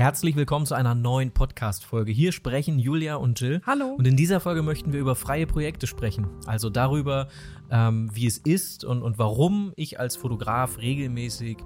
Herzlich willkommen zu einer neuen Podcast-Folge. Hier sprechen Julia und Jill. Hallo. Und in dieser Folge möchten wir über freie Projekte sprechen. Also darüber, ähm, wie es ist und, und warum ich als Fotograf regelmäßig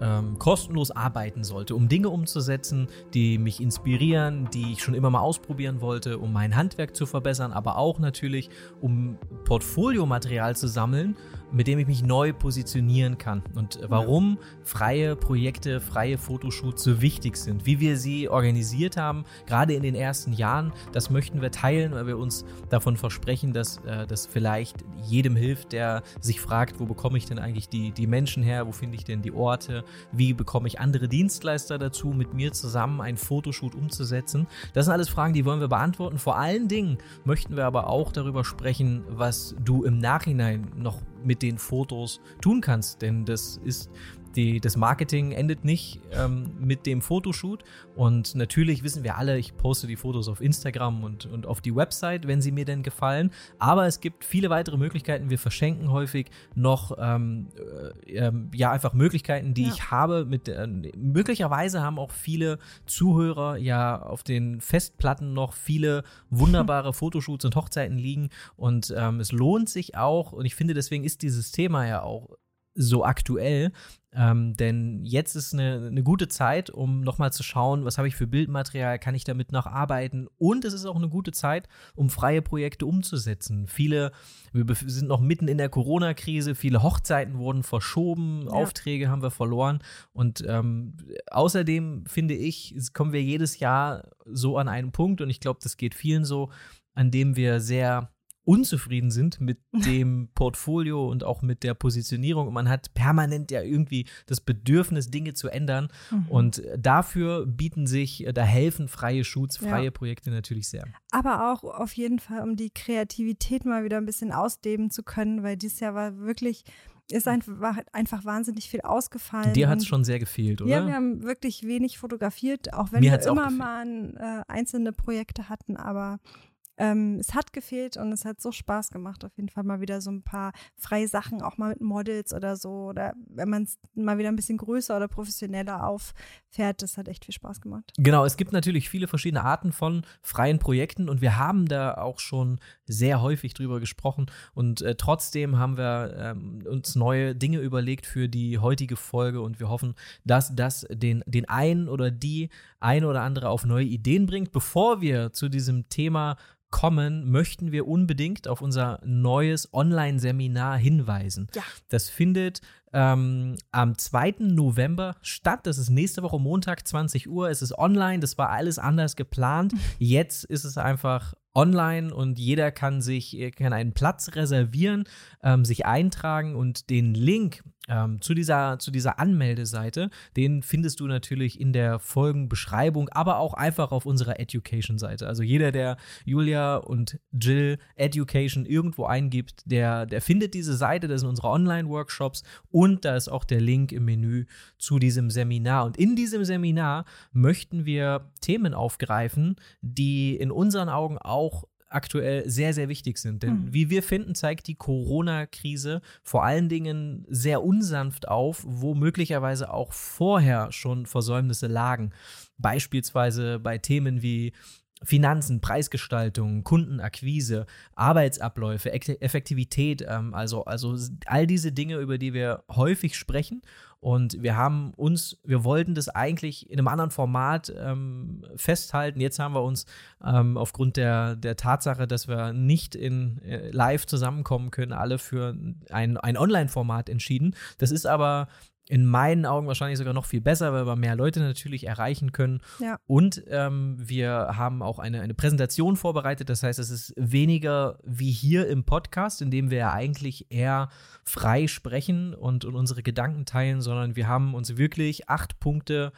ähm, kostenlos arbeiten sollte, um Dinge umzusetzen, die mich inspirieren, die ich schon immer mal ausprobieren wollte, um mein Handwerk zu verbessern, aber auch natürlich, um Portfoliomaterial zu sammeln, mit dem ich mich neu positionieren kann. Und warum freie Projekte, freie Fotoshoots so wichtig sind, wie wir sie organisiert haben, gerade in den ersten Jahren, das möchten wir teilen, weil wir uns davon versprechen, dass äh, das vielleicht jedem hilft, der sich fragt, wo bekomme ich denn eigentlich die, die Menschen her, wo finde ich denn die Orte, wie bekomme ich andere Dienstleister dazu, mit mir zusammen einen Fotoshoot umzusetzen. Das sind alles Fragen, die wollen wir beantworten. Vor allen Dingen möchten wir aber auch darüber sprechen, was du im Nachhinein noch mit den Fotos tun kannst. Denn das ist die, das Marketing endet nicht ähm, mit dem Fotoshoot. Und natürlich wissen wir alle, ich poste die Fotos auf Instagram und, und auf die Website, wenn sie mir denn gefallen. Aber es gibt viele weitere Möglichkeiten. Wir verschenken häufig noch ähm, äh, ähm, ja einfach Möglichkeiten, die ja. ich habe. Mit, äh, möglicherweise haben auch viele Zuhörer ja auf den Festplatten noch viele wunderbare Fotoshoots und Hochzeiten liegen. Und ähm, es lohnt sich auch, und ich finde, deswegen ist dieses Thema ja auch so aktuell. Ähm, denn jetzt ist eine, eine gute Zeit, um nochmal zu schauen, was habe ich für Bildmaterial, kann ich damit noch arbeiten. Und es ist auch eine gute Zeit, um freie Projekte umzusetzen. Viele, wir sind noch mitten in der Corona-Krise, viele Hochzeiten wurden verschoben, ja. Aufträge haben wir verloren. Und ähm, außerdem finde ich, kommen wir jedes Jahr so an einen Punkt, und ich glaube, das geht vielen so, an dem wir sehr unzufrieden sind mit dem Portfolio und auch mit der Positionierung. Und man hat permanent ja irgendwie das Bedürfnis, Dinge zu ändern. Mhm. Und dafür bieten sich, da helfen freie Shoots, freie ja. Projekte natürlich sehr. Aber auch auf jeden Fall, um die Kreativität mal wieder ein bisschen ausleben zu können, weil dieses Jahr war wirklich ist einfach, einfach wahnsinnig viel ausgefallen. Dir hat es schon sehr gefehlt, oder? Ja, wir haben wirklich wenig fotografiert, auch wenn Mir wir immer mal äh, einzelne Projekte hatten, aber ähm, es hat gefehlt und es hat so Spaß gemacht, auf jeden Fall mal wieder so ein paar freie Sachen, auch mal mit Models oder so. Oder wenn man es mal wieder ein bisschen größer oder professioneller auffährt, das hat echt viel Spaß gemacht. Genau, es gibt natürlich viele verschiedene Arten von freien Projekten und wir haben da auch schon sehr häufig drüber gesprochen. Und äh, trotzdem haben wir ähm, uns neue Dinge überlegt für die heutige Folge und wir hoffen, dass das den, den einen oder die ein oder andere auf neue Ideen bringt. Bevor wir zu diesem Thema kommen, möchten wir unbedingt auf unser neues Online-Seminar hinweisen. Ja. Das findet ähm, am 2. November statt. Das ist nächste Woche Montag, 20 Uhr. Es ist online. Das war alles anders geplant. Jetzt ist es einfach online und jeder kann sich kann einen Platz reservieren, ähm, sich eintragen und den Link ähm, zu, dieser, zu dieser Anmeldeseite, den findest du natürlich in der Folgenbeschreibung, aber auch einfach auf unserer Education-Seite. Also jeder, der Julia und Jill Education irgendwo eingibt, der, der findet diese Seite, das sind unsere Online-Workshops und da ist auch der Link im Menü zu diesem Seminar. Und in diesem Seminar möchten wir Themen aufgreifen, die in unseren Augen auch aktuell sehr, sehr wichtig sind. Denn mhm. wie wir finden, zeigt die Corona-Krise vor allen Dingen sehr unsanft auf, wo möglicherweise auch vorher schon Versäumnisse lagen. Beispielsweise bei Themen wie Finanzen, Preisgestaltung, Kundenakquise, Arbeitsabläufe, Effektivität, ähm, also, also all diese Dinge, über die wir häufig sprechen. Und wir haben uns, wir wollten das eigentlich in einem anderen Format ähm, festhalten. Jetzt haben wir uns ähm, aufgrund der, der Tatsache, dass wir nicht in äh, live zusammenkommen können, alle für ein, ein Online-Format entschieden. Das ist aber in meinen Augen wahrscheinlich sogar noch viel besser, weil wir mehr Leute natürlich erreichen können. Ja. Und ähm, wir haben auch eine, eine Präsentation vorbereitet. Das heißt, es ist weniger wie hier im Podcast, in dem wir ja eigentlich eher frei sprechen und, und unsere Gedanken teilen, sondern wir haben uns wirklich acht Punkte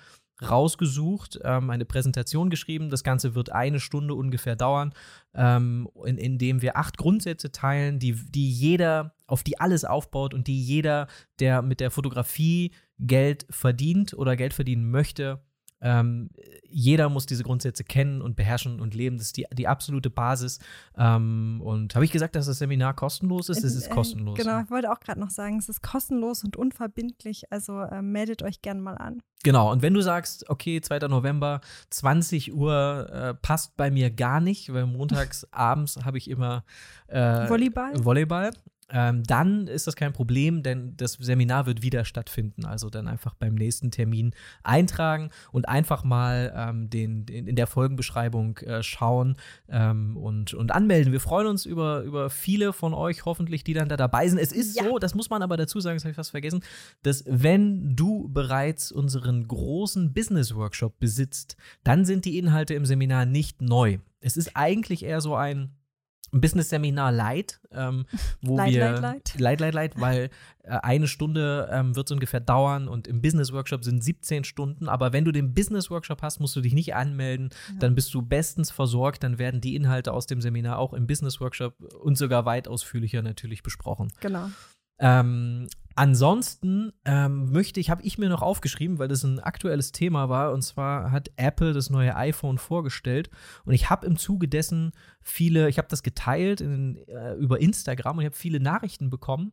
rausgesucht, ähm, eine Präsentation geschrieben. Das Ganze wird eine Stunde ungefähr dauern, ähm, in, in dem wir acht Grundsätze teilen, die, die jeder, auf die alles aufbaut und die jeder, der mit der Fotografie Geld verdient oder Geld verdienen möchte, Ähm, jeder muss diese Grundsätze kennen und beherrschen und leben. Das ist die, die absolute Basis. Ähm, und habe ich gesagt, dass das Seminar kostenlos ist? Es ist äh, kostenlos. Genau, ich wollte auch gerade noch sagen, es ist kostenlos und unverbindlich. Also äh, meldet euch gerne mal an. Genau, und wenn du sagst, okay, 2. November, 20 Uhr äh, passt bei mir gar nicht, weil montags abends habe ich immer äh, Volleyball. Volleyball ähm, dann ist das kein Problem, denn das Seminar wird wieder stattfinden. Also dann einfach beim nächsten Termin eintragen und einfach mal ähm, den, den, in der Folgenbeschreibung äh, schauen ähm, und, und anmelden. Wir freuen uns über, über viele von euch hoffentlich, die dann da dabei sind. Es ist ja. so, das muss man aber dazu sagen, das habe ich fast vergessen, dass wenn du bereits unseren großen Business Workshop besitzt, dann sind die Inhalte im Seminar nicht neu. Es ist eigentlich eher so ein Business-Seminar Light, ähm, wo light, wir light, light. light, light, light, weil äh, eine Stunde ähm, wird es ungefähr dauern und im Business-Workshop sind 17 Stunden. Aber wenn du den Business-Workshop hast, musst du dich nicht anmelden, ja. dann bist du bestens versorgt, dann werden die Inhalte aus dem Seminar auch im Business-Workshop und sogar weit ausführlicher natürlich besprochen. Genau. Ähm, ansonsten ähm, möchte ich, habe ich mir noch aufgeschrieben, weil das ein aktuelles Thema war, und zwar hat Apple das neue iPhone vorgestellt. Und ich habe im Zuge dessen viele, ich habe das geteilt in, äh, über Instagram und ich habe viele Nachrichten bekommen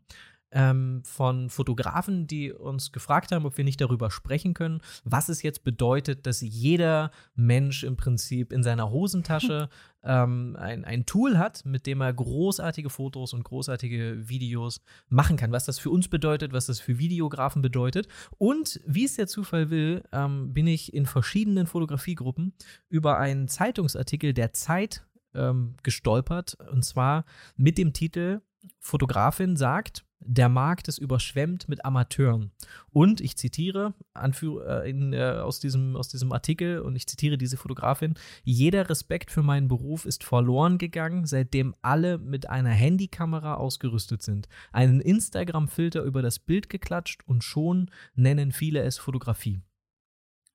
ähm, von Fotografen, die uns gefragt haben, ob wir nicht darüber sprechen können, was es jetzt bedeutet, dass jeder Mensch im Prinzip in seiner Hosentasche ähm, ein, ein Tool hat, mit dem er großartige Fotos und großartige Videos machen kann. Was das für uns bedeutet, was das für Videografen bedeutet. Und wie es der Zufall will, ähm, bin ich in verschiedenen Fotografiegruppen über einen Zeitungsartikel der Zeit ähm, gestolpert. Und zwar mit dem Titel Fotografin sagt, der Markt ist überschwemmt mit Amateuren. Und ich zitiere äh, in, äh, aus, diesem, aus diesem Artikel und ich zitiere diese Fotografin: Jeder Respekt für meinen Beruf ist verloren gegangen, seitdem alle mit einer Handykamera ausgerüstet sind, einen Instagram-Filter über das Bild geklatscht und schon nennen viele es Fotografie.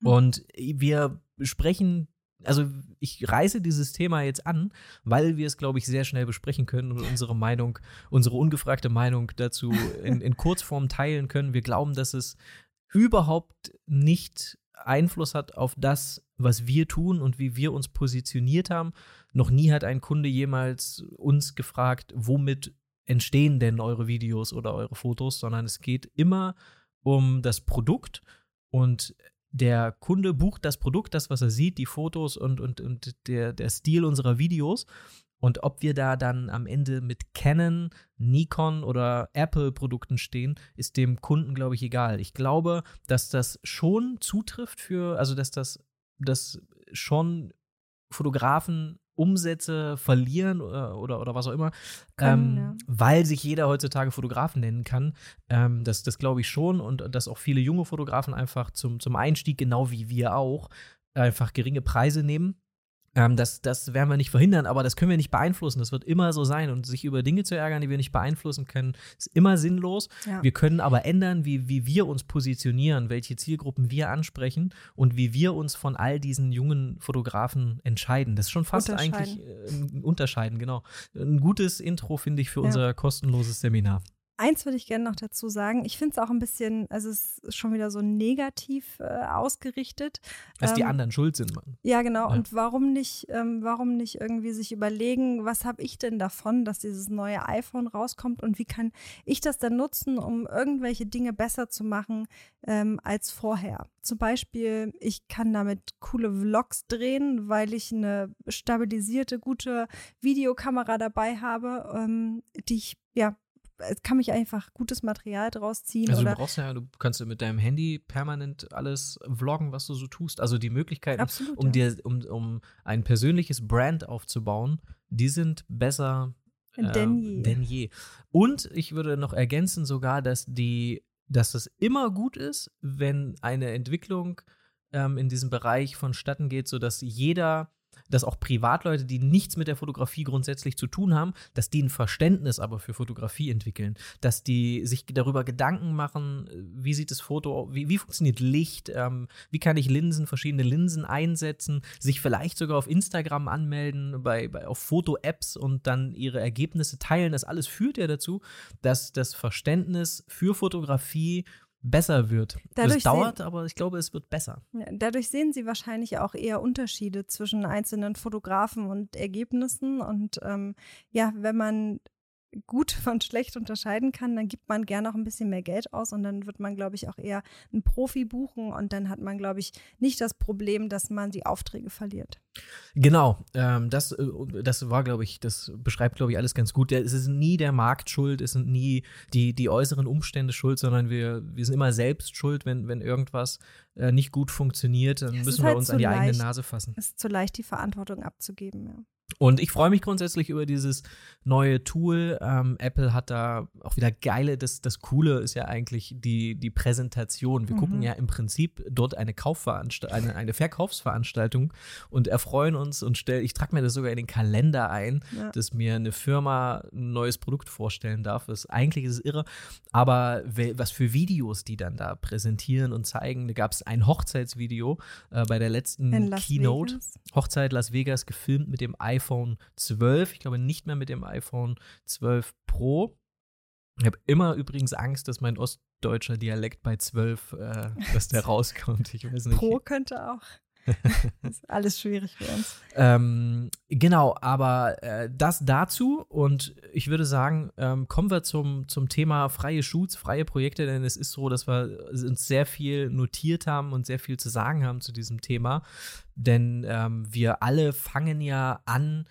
Hm. Und wir sprechen also ich reiße dieses Thema jetzt an, weil wir es, glaube ich, sehr schnell besprechen können und unsere Meinung, unsere ungefragte Meinung dazu in, in Kurzform teilen können. Wir glauben, dass es überhaupt nicht Einfluss hat auf das, was wir tun und wie wir uns positioniert haben. Noch nie hat ein Kunde jemals uns gefragt, womit entstehen denn eure Videos oder eure Fotos, sondern es geht immer um das Produkt und der Kunde bucht das Produkt, das, was er sieht, die Fotos und, und, und der, der Stil unserer Videos. Und ob wir da dann am Ende mit Canon, Nikon oder Apple-Produkten stehen, ist dem Kunden, glaube ich, egal. Ich glaube, dass das schon zutrifft für, also dass das, das schon Fotografen Umsätze verlieren oder, äh, oder, oder was auch immer, Können, ähm, ja. weil sich jeder heutzutage Fotografen nennen kann. Ähm, das das glaube ich schon und dass auch viele junge Fotografen einfach zum, zum Einstieg, genau wie wir auch, einfach geringe Preise nehmen ähm, das, das werden wir nicht verhindern, aber das können wir nicht beeinflussen. Das wird immer so sein. Und sich über Dinge zu ärgern, die wir nicht beeinflussen können, ist immer sinnlos. Ja. Wir können aber ändern, wie, wie wir uns positionieren, welche Zielgruppen wir ansprechen und wie wir uns von all diesen jungen Fotografen entscheiden. Das ist schon fast eigentlich äh, unterscheiden, genau. Ein gutes Intro, finde ich, für ja. unser kostenloses Seminar. Eins würde ich gerne noch dazu sagen. Ich finde es auch ein bisschen, also es ist schon wieder so negativ äh, ausgerichtet. Dass ähm, die anderen schuld sind, Mann. Ja, genau. Ja. Und warum nicht, ähm, warum nicht irgendwie sich überlegen, was habe ich denn davon, dass dieses neue iPhone rauskommt und wie kann ich das dann nutzen, um irgendwelche Dinge besser zu machen ähm, als vorher? Zum Beispiel, ich kann damit coole Vlogs drehen, weil ich eine stabilisierte, gute Videokamera dabei habe, ähm, die ich ja kann mich einfach gutes Material draus ziehen. Also oder du brauchst ja, du kannst mit deinem Handy permanent alles vloggen, was du so tust. Also die Möglichkeiten, Absolut, um ja. dir, um, um ein persönliches Brand aufzubauen, die sind besser äh, denn, je. denn je. Und ich würde noch ergänzen sogar, dass die, dass es immer gut ist, wenn eine Entwicklung ähm, in diesem Bereich vonstatten geht, sodass jeder dass auch Privatleute, die nichts mit der Fotografie grundsätzlich zu tun haben, dass die ein Verständnis aber für Fotografie entwickeln, dass die sich darüber Gedanken machen, wie sieht das Foto, wie, wie funktioniert Licht, ähm, wie kann ich Linsen, verschiedene Linsen einsetzen, sich vielleicht sogar auf Instagram anmelden, bei, bei auf Foto-Apps und dann ihre Ergebnisse teilen. Das alles führt ja dazu, dass das Verständnis für Fotografie besser wird. Dadurch es dauert, aber ich glaube, es wird besser. Dadurch sehen Sie wahrscheinlich auch eher Unterschiede zwischen einzelnen Fotografen und Ergebnissen. Und ähm, ja, wenn man gut von schlecht unterscheiden kann, dann gibt man gerne auch ein bisschen mehr Geld aus und dann wird man, glaube ich, auch eher einen Profi buchen und dann hat man, glaube ich, nicht das Problem, dass man die Aufträge verliert. Genau, ähm, das, äh, das war, glaube ich, das beschreibt, glaube ich, alles ganz gut. Es ist nie der Markt schuld, es sind nie die, die äußeren Umstände schuld, sondern wir, wir sind immer selbst schuld, wenn, wenn irgendwas äh, nicht gut funktioniert, dann müssen wir halt uns an die leicht, eigene Nase fassen. Es ist zu leicht, die Verantwortung abzugeben, ja. Und ich freue mich grundsätzlich über dieses neue Tool. Ähm, Apple hat da auch wieder geile, das, das Coole ist ja eigentlich die, die Präsentation. Wir mhm. gucken ja im Prinzip dort eine, eine, eine Verkaufsveranstaltung und erfreuen uns und stell, ich trage mir das sogar in den Kalender ein, ja. dass mir eine Firma ein neues Produkt vorstellen darf. Das, eigentlich ist es irre, aber was für Videos die dann da präsentieren und zeigen. Da gab es ein Hochzeitsvideo äh, bei der letzten Keynote. Vegas. Hochzeit Las Vegas gefilmt mit dem iPhone iPhone 12. Ich glaube nicht mehr mit dem iPhone 12 Pro. Ich habe immer übrigens Angst, dass mein ostdeutscher Dialekt bei 12, äh, dass der rauskommt. Ich weiß nicht. Pro könnte auch. alles schwierig für uns. Ähm, genau, aber äh, das dazu und ich würde sagen, ähm, kommen wir zum, zum Thema freie Shoots, freie Projekte, denn es ist so, dass wir uns sehr viel notiert haben und sehr viel zu sagen haben zu diesem Thema, denn ähm, wir alle fangen ja an,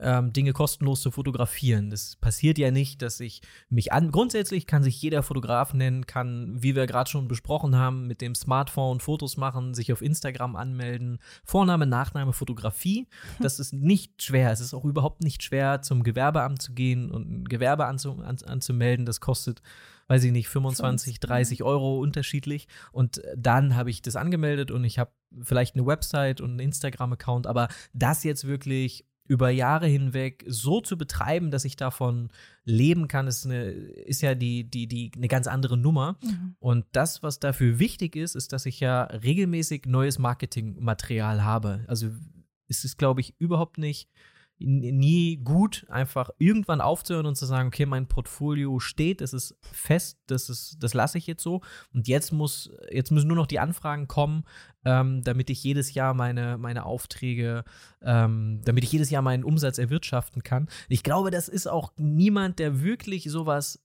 ähm, Dinge kostenlos zu fotografieren. Das passiert ja nicht, dass ich mich an. Grundsätzlich kann sich jeder Fotograf nennen, kann, wie wir gerade schon besprochen haben, mit dem Smartphone Fotos machen, sich auf Instagram anmelden. Vorname, Nachname, Fotografie. Das ist nicht schwer. Es ist auch überhaupt nicht schwer, zum Gewerbeamt zu gehen und ein Gewerbe anzu, an, anzumelden. Das kostet weiß ich nicht, 25, 30 Euro unterschiedlich. Und dann habe ich das angemeldet und ich habe vielleicht eine Website und einen Instagram-Account, aber das jetzt wirklich über Jahre hinweg so zu betreiben, dass ich davon leben kann, ist, eine, ist ja die, die, die, eine ganz andere Nummer. Mhm. Und das, was dafür wichtig ist, ist, dass ich ja regelmäßig neues Marketingmaterial habe. Also es ist, glaube ich, überhaupt nicht nie gut, einfach irgendwann aufzuhören und zu sagen, okay, mein Portfolio steht, es ist fest, das, ist, das lasse ich jetzt so. Und jetzt muss, jetzt müssen nur noch die Anfragen kommen, ähm, damit ich jedes Jahr meine, meine Aufträge, ähm, damit ich jedes Jahr meinen Umsatz erwirtschaften kann. Ich glaube, das ist auch niemand, der wirklich sowas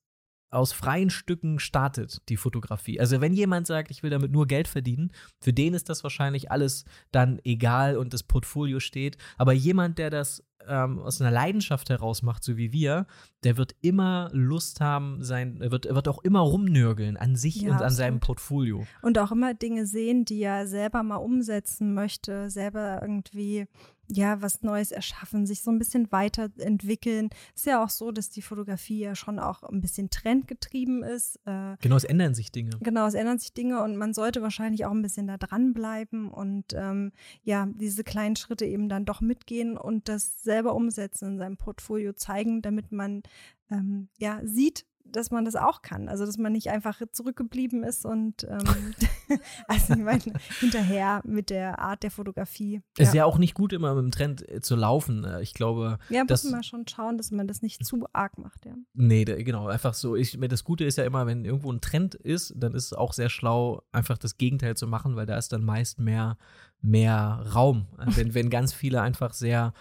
aus freien Stücken startet, die Fotografie. Also wenn jemand sagt, ich will damit nur Geld verdienen, für den ist das wahrscheinlich alles dann egal und das Portfolio steht. Aber jemand, der das ähm, aus einer Leidenschaft heraus macht, so wie wir, der wird immer Lust haben, sein, er wird, er wird auch immer rumnörgeln an sich ja, und an absolut. seinem Portfolio. Und auch immer Dinge sehen, die er selber mal umsetzen möchte, selber irgendwie ja, was Neues erschaffen, sich so ein bisschen weiterentwickeln. Ist ja auch so, dass die Fotografie ja schon auch ein bisschen trendgetrieben ist. Äh, genau, es ändern sich Dinge. Genau, es ändern sich Dinge und man sollte wahrscheinlich auch ein bisschen da dranbleiben und ähm, ja, diese kleinen Schritte eben dann doch mitgehen und das selber umsetzen in seinem Portfolio zeigen, damit man ähm, ja sieht, dass man das auch kann. Also, dass man nicht einfach zurückgeblieben ist und ähm, also ich meine, hinterher mit der Art der Fotografie. Es ist ja auch nicht gut, immer mit dem Trend äh, zu laufen. Äh, ich glaube. Ja, muss man schon schauen, dass man das nicht zu arg macht, ja. Nee, da, genau. Einfach so. Ich, das Gute ist ja immer, wenn irgendwo ein Trend ist, dann ist es auch sehr schlau, einfach das Gegenteil zu machen, weil da ist dann meist mehr, mehr Raum. wenn, wenn ganz viele einfach sehr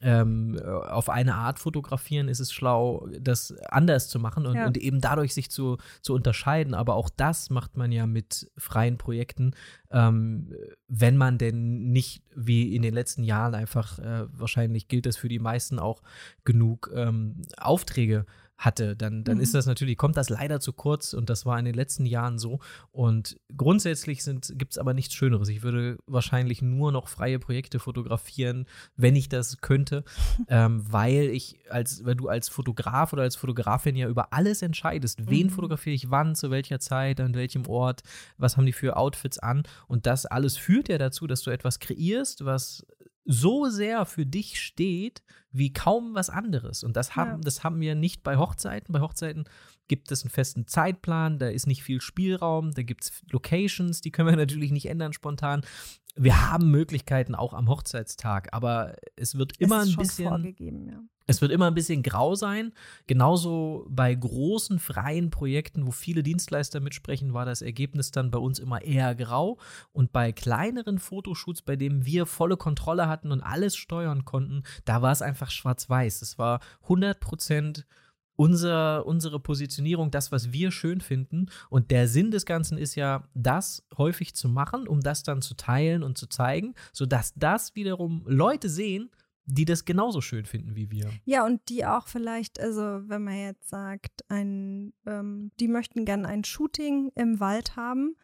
ähm, auf eine Art fotografieren, ist es schlau, das anders zu machen und, ja. und, eben dadurch sich zu, zu unterscheiden. Aber auch das macht man ja mit freien Projekten, ähm, wenn man denn nicht wie in den letzten Jahren einfach, äh, wahrscheinlich gilt das für die meisten auch, genug ähm, Aufträge hatte, dann, dann mhm. ist das natürlich, kommt das leider zu kurz und das war in den letzten Jahren so. Und grundsätzlich gibt es aber nichts Schöneres. Ich würde wahrscheinlich nur noch freie Projekte fotografieren, wenn ich das könnte, ähm, weil ich als, wenn du als Fotograf oder als Fotografin ja über alles entscheidest, wen mhm. fotografiere ich wann, zu welcher Zeit, an welchem Ort, was haben die für Outfits an und das alles führt ja dazu, dass du etwas kreierst, was so sehr für dich steht wie kaum was anderes. Und das haben, ja. das haben wir nicht bei Hochzeiten. Bei Hochzeiten gibt es einen festen Zeitplan, da ist nicht viel Spielraum, da gibt es Locations, die können wir natürlich nicht ändern spontan. Wir haben Möglichkeiten auch am Hochzeitstag, aber es wird immer es ein bisschen. Vorgegeben, ja. Es wird immer ein bisschen grau sein. Genauso bei großen freien Projekten, wo viele Dienstleister mitsprechen, war das Ergebnis dann bei uns immer eher grau. Und bei kleineren Fotoshoots, bei denen wir volle Kontrolle hatten und alles steuern konnten, da war es einfach schwarz-weiß. Es war 100 Prozent unser, unsere Positionierung, das, was wir schön finden. Und der Sinn des Ganzen ist ja, das häufig zu machen, um das dann zu teilen und zu zeigen, sodass das wiederum Leute sehen, die das genauso schön finden wie wir. Ja, und die auch vielleicht, also wenn man jetzt sagt, ein, ähm, die möchten gerne ein Shooting im Wald haben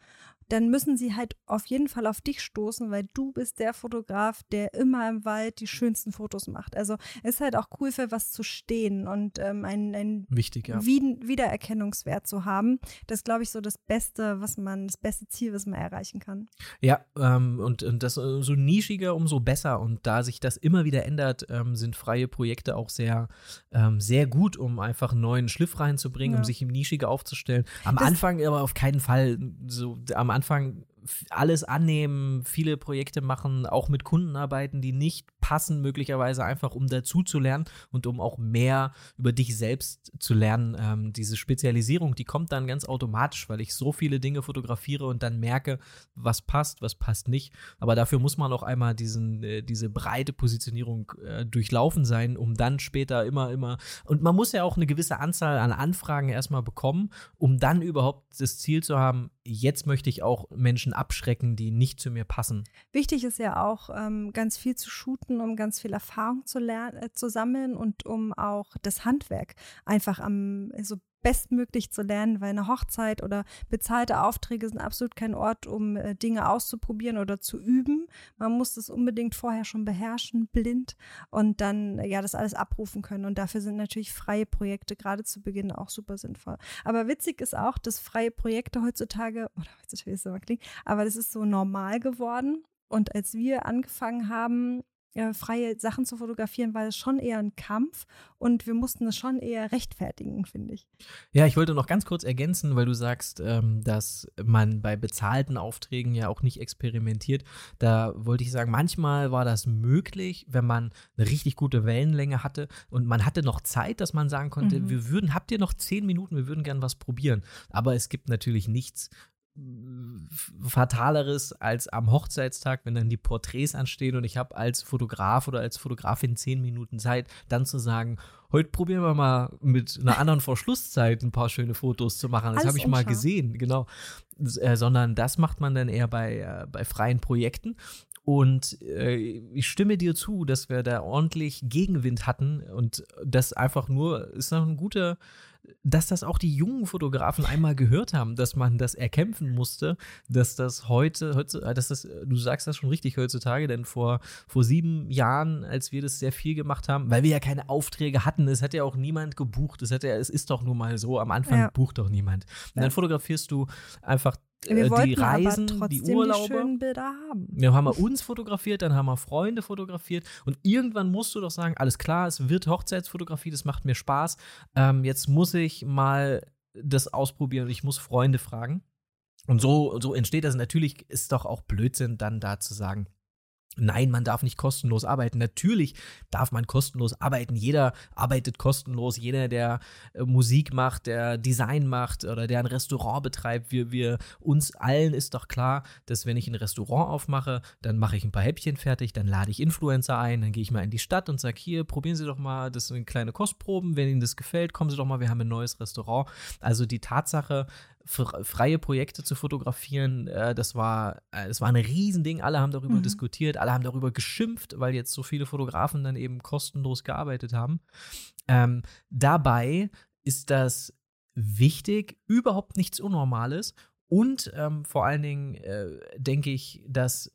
dann müssen sie halt auf jeden Fall auf dich stoßen, weil du bist der Fotograf, der immer im Wald die schönsten Fotos macht. Also es ist halt auch cool für was zu stehen und ähm, einen, einen Wichtig, ja. Wiedererkennungswert zu haben. Das ist, glaube ich, so das Beste, was man, das beste Ziel, was man erreichen kann. Ja, ähm, und, und das äh, so nischiger, umso besser. Und da sich das immer wieder ändert, ähm, sind freie Projekte auch sehr, ähm, sehr gut, um einfach einen neuen Schliff reinzubringen, ja. um sich im Nischiger aufzustellen. Am das Anfang aber auf keinen Fall so am Anfang Anfang alles annehmen, viele Projekte machen, auch mit Kunden arbeiten, die nicht passen, möglicherweise einfach, um dazu zu lernen und um auch mehr über dich selbst zu lernen. Ähm, diese Spezialisierung, die kommt dann ganz automatisch, weil ich so viele Dinge fotografiere und dann merke, was passt, was passt nicht. Aber dafür muss man auch einmal diesen, äh, diese breite Positionierung äh, durchlaufen sein, um dann später immer, immer. Und man muss ja auch eine gewisse Anzahl an Anfragen erstmal bekommen, um dann überhaupt das Ziel zu haben, jetzt möchte ich auch Menschen abschrecken, die nicht zu mir passen. Wichtig ist ja auch, ähm, ganz viel zu shooten, um ganz viel Erfahrung zu lernen, äh, zu sammeln und um auch das Handwerk einfach am so bestmöglich zu lernen, weil eine Hochzeit oder bezahlte Aufträge sind absolut kein Ort, um äh, Dinge auszuprobieren oder zu üben. Man muss das unbedingt vorher schon beherrschen, blind und dann ja das alles abrufen können. Und dafür sind natürlich freie Projekte gerade zu Beginn auch super sinnvoll. Aber witzig ist auch, dass freie Projekte heutzutage, oder heutzutage ist es immer klingt, aber das ist so normal geworden. Und als wir angefangen haben, äh, freie Sachen zu fotografieren, war es schon eher ein Kampf und wir mussten es schon eher rechtfertigen, finde ich. Ja, ich wollte noch ganz kurz ergänzen, weil du sagst, ähm, dass man bei bezahlten Aufträgen ja auch nicht experimentiert. Da wollte ich sagen, manchmal war das möglich, wenn man eine richtig gute Wellenlänge hatte und man hatte noch Zeit, dass man sagen konnte, mhm. wir würden, habt ihr noch zehn Minuten, wir würden gern was probieren. Aber es gibt natürlich nichts, Fataleres als am Hochzeitstag, wenn dann die Porträts anstehen und ich habe als Fotograf oder als Fotografin zehn Minuten Zeit, dann zu sagen, heute probieren wir mal mit einer anderen Verschlusszeit ein paar schöne Fotos zu machen. Das habe ich mal gesehen, genau. Äh, sondern das macht man dann eher bei, äh, bei freien Projekten. Und äh, ich stimme dir zu, dass wir da ordentlich Gegenwind hatten und das einfach nur ist noch ein guter dass das auch die jungen Fotografen einmal gehört haben, dass man das erkämpfen musste, dass das heute, heute äh, dass das, du sagst das schon richtig heutzutage, denn vor, vor sieben Jahren, als wir das sehr viel gemacht haben, weil wir ja keine Aufträge hatten, es hat ja auch niemand gebucht, es, hat ja, es ist doch nun mal so, am Anfang ja. bucht doch niemand. Und dann fotografierst du einfach wir äh, die Reisen, die Urlaube. Die schönen Bilder haben. Dann haben wir uns fotografiert, dann haben wir Freunde fotografiert und irgendwann musst du doch sagen, alles klar, es wird Hochzeitsfotografie, das macht mir Spaß. Ähm, jetzt muss ich mal das ausprobieren und ich muss Freunde fragen. Und so, so entsteht das. Natürlich ist doch auch Blödsinn, dann da zu sagen, Nein, man darf nicht kostenlos arbeiten. Natürlich darf man kostenlos arbeiten. Jeder arbeitet kostenlos. Jeder, der äh, Musik macht, der Design macht oder der ein Restaurant betreibt. Wir, wir, uns allen ist doch klar, dass wenn ich ein Restaurant aufmache, dann mache ich ein paar Häppchen fertig, dann lade ich Influencer ein, dann gehe ich mal in die Stadt und sage, hier, probieren Sie doch mal, das sind kleine Kostproben. Wenn Ihnen das gefällt, kommen Sie doch mal, wir haben ein neues Restaurant. Also die Tatsache, freie Projekte zu fotografieren, äh, das war, äh, das war ein Riesending. Alle haben darüber mhm. diskutiert, alle haben darüber geschimpft, weil jetzt so viele Fotografen dann eben kostenlos gearbeitet haben. Ähm, dabei ist das wichtig, überhaupt nichts Unnormales. Und ähm, vor allen Dingen äh, denke ich, dass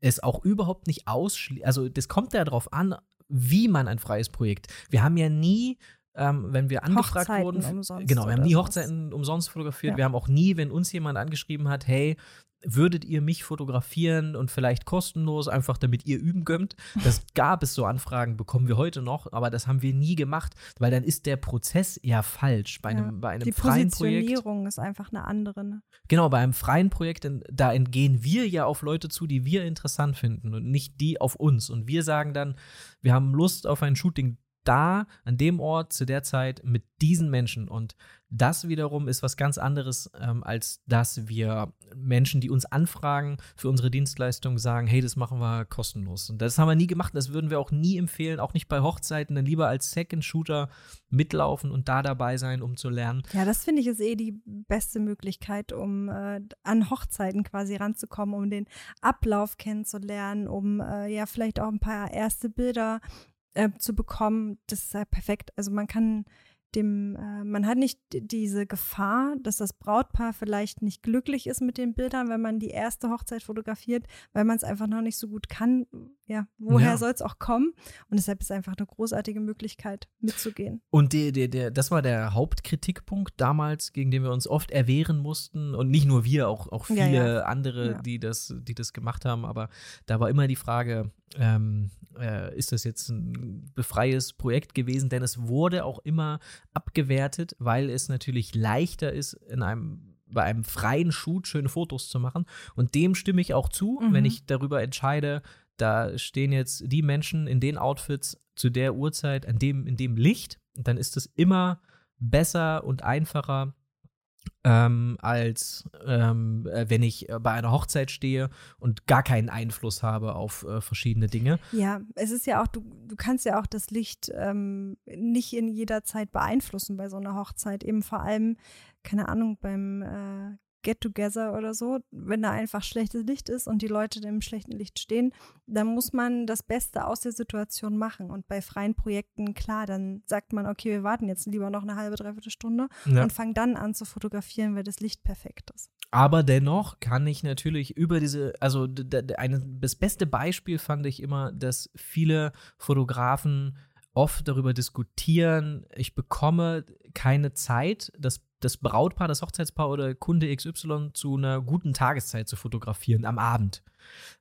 es auch überhaupt nicht ausschließt, also das kommt ja darauf an, wie man ein freies Projekt. Wir haben ja nie ähm, wenn wir angefragt Hochzeiten wurden. Umsonst genau, wir haben nie Hochzeiten umsonst fotografiert. Ja. Wir haben auch nie, wenn uns jemand angeschrieben hat, hey, würdet ihr mich fotografieren und vielleicht kostenlos, einfach damit ihr üben könnt. Das gab es so Anfragen, bekommen wir heute noch, aber das haben wir nie gemacht, weil dann ist der Prozess eher falsch. Bei einem, ja, bei einem die freien Positionierung Projekt, ist einfach eine andere. Ne? Genau, bei einem freien Projekt, da entgehen wir ja auf Leute zu, die wir interessant finden und nicht die auf uns. Und wir sagen dann, wir haben Lust auf ein Shooting da, an dem Ort, zu der Zeit mit diesen Menschen. Und das wiederum ist was ganz anderes, ähm, als dass wir Menschen, die uns anfragen für unsere Dienstleistung, sagen, hey, das machen wir kostenlos. Und das haben wir nie gemacht, das würden wir auch nie empfehlen, auch nicht bei Hochzeiten, dann lieber als Second-Shooter mitlaufen und da dabei sein, um zu lernen. Ja, das finde ich ist eh die beste Möglichkeit, um äh, an Hochzeiten quasi ranzukommen, um den Ablauf kennenzulernen, um äh, ja vielleicht auch ein paar erste Bilder äh, zu bekommen. Das ist halt perfekt. Also man kann dem, äh, man hat nicht diese Gefahr, dass das Brautpaar vielleicht nicht glücklich ist mit den Bildern, wenn man die erste Hochzeit fotografiert, weil man es einfach noch nicht so gut kann. Ja, woher ja. soll es auch kommen? Und deshalb ist es einfach eine großartige Möglichkeit, mitzugehen. Und die, die, die, das war der Hauptkritikpunkt damals, gegen den wir uns oft erwehren mussten. Und nicht nur wir, auch, auch viele ja, ja. andere, Die, das, die das gemacht haben. Aber da war immer die Frage, ähm, äh, ist das jetzt ein befreies Projekt gewesen, denn es wurde auch immer abgewertet, weil es natürlich leichter ist, in einem bei einem freien Shoot schöne Fotos zu machen. Und dem stimme ich auch zu, mhm. wenn ich darüber entscheide, da stehen jetzt die Menschen in den Outfits zu der Uhrzeit, an dem, in dem Licht, dann ist es immer besser und einfacher, ähm, als ähm, äh, wenn ich äh, bei einer Hochzeit stehe und gar keinen Einfluss habe auf äh, verschiedene Dinge. Ja, es ist ja auch, du, du kannst ja auch das Licht ähm, nicht in jeder Zeit beeinflussen bei so einer Hochzeit. Eben vor allem, keine Ahnung, beim äh, Get-Together oder so, wenn da einfach schlechtes Licht ist und die Leute im schlechten Licht stehen, dann muss man das Beste aus der Situation machen. Und bei freien Projekten, klar, dann sagt man, okay, wir warten jetzt lieber noch eine halbe, dreiviertel Stunde ja. und fangen dann an zu fotografieren, weil das Licht perfekt ist. Aber dennoch kann ich natürlich über diese, also eine, das beste Beispiel fand ich immer, dass viele Fotografen oft darüber diskutieren, ich bekomme keine Zeit, das das Brautpaar, das Hochzeitspaar oder Kunde XY zu einer guten Tageszeit zu fotografieren am Abend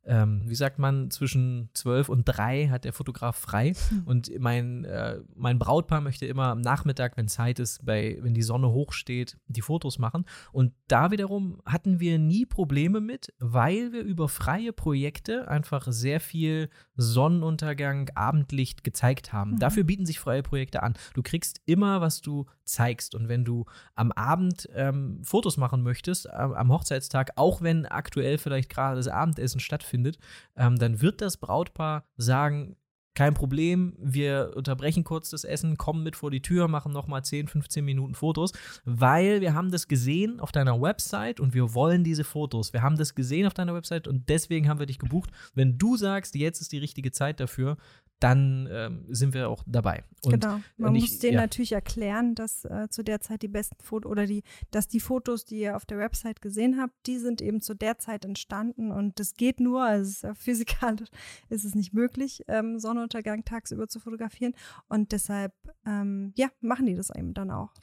ähm, wie sagt man, zwischen zwölf und drei hat der Fotograf frei. Hm. Und mein, äh, mein Brautpaar möchte immer am Nachmittag, wenn Zeit ist, bei, wenn die Sonne hoch steht, die Fotos machen. Und da wiederum hatten wir nie Probleme mit, weil wir über freie Projekte einfach sehr viel Sonnenuntergang, Abendlicht gezeigt haben. Mhm. Dafür bieten sich freie Projekte an. Du kriegst immer, was du zeigst. Und wenn du am Abend ähm, Fotos machen möchtest, äh, am Hochzeitstag, auch wenn aktuell vielleicht gerade das Abendessen stattfindet, ähm, dann wird das Brautpaar sagen, kein Problem, wir unterbrechen kurz das Essen, kommen mit vor die Tür, machen nochmal 10, 15 Minuten Fotos, weil wir haben das gesehen auf deiner Website und wir wollen diese Fotos. Wir haben das gesehen auf deiner Website und deswegen haben wir dich gebucht. Wenn du sagst, jetzt ist die richtige Zeit dafür, dann ähm, sind wir auch dabei. Und genau. Man ich, muss denen ja. natürlich erklären, dass äh, zu der Zeit die besten Fotos oder die, dass die Fotos, die ihr auf der Website gesehen habt, die sind eben zu der Zeit entstanden und das geht nur, also physikalisch ist es nicht möglich, ähm, Sonnenuntergang tagsüber zu fotografieren und deshalb, ähm, ja, machen die das eben dann auch.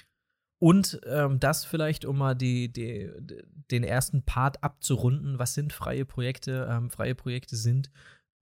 Und ähm, das vielleicht, um mal die, die, den ersten Part abzurunden, was sind freie Projekte? Ähm, freie Projekte sind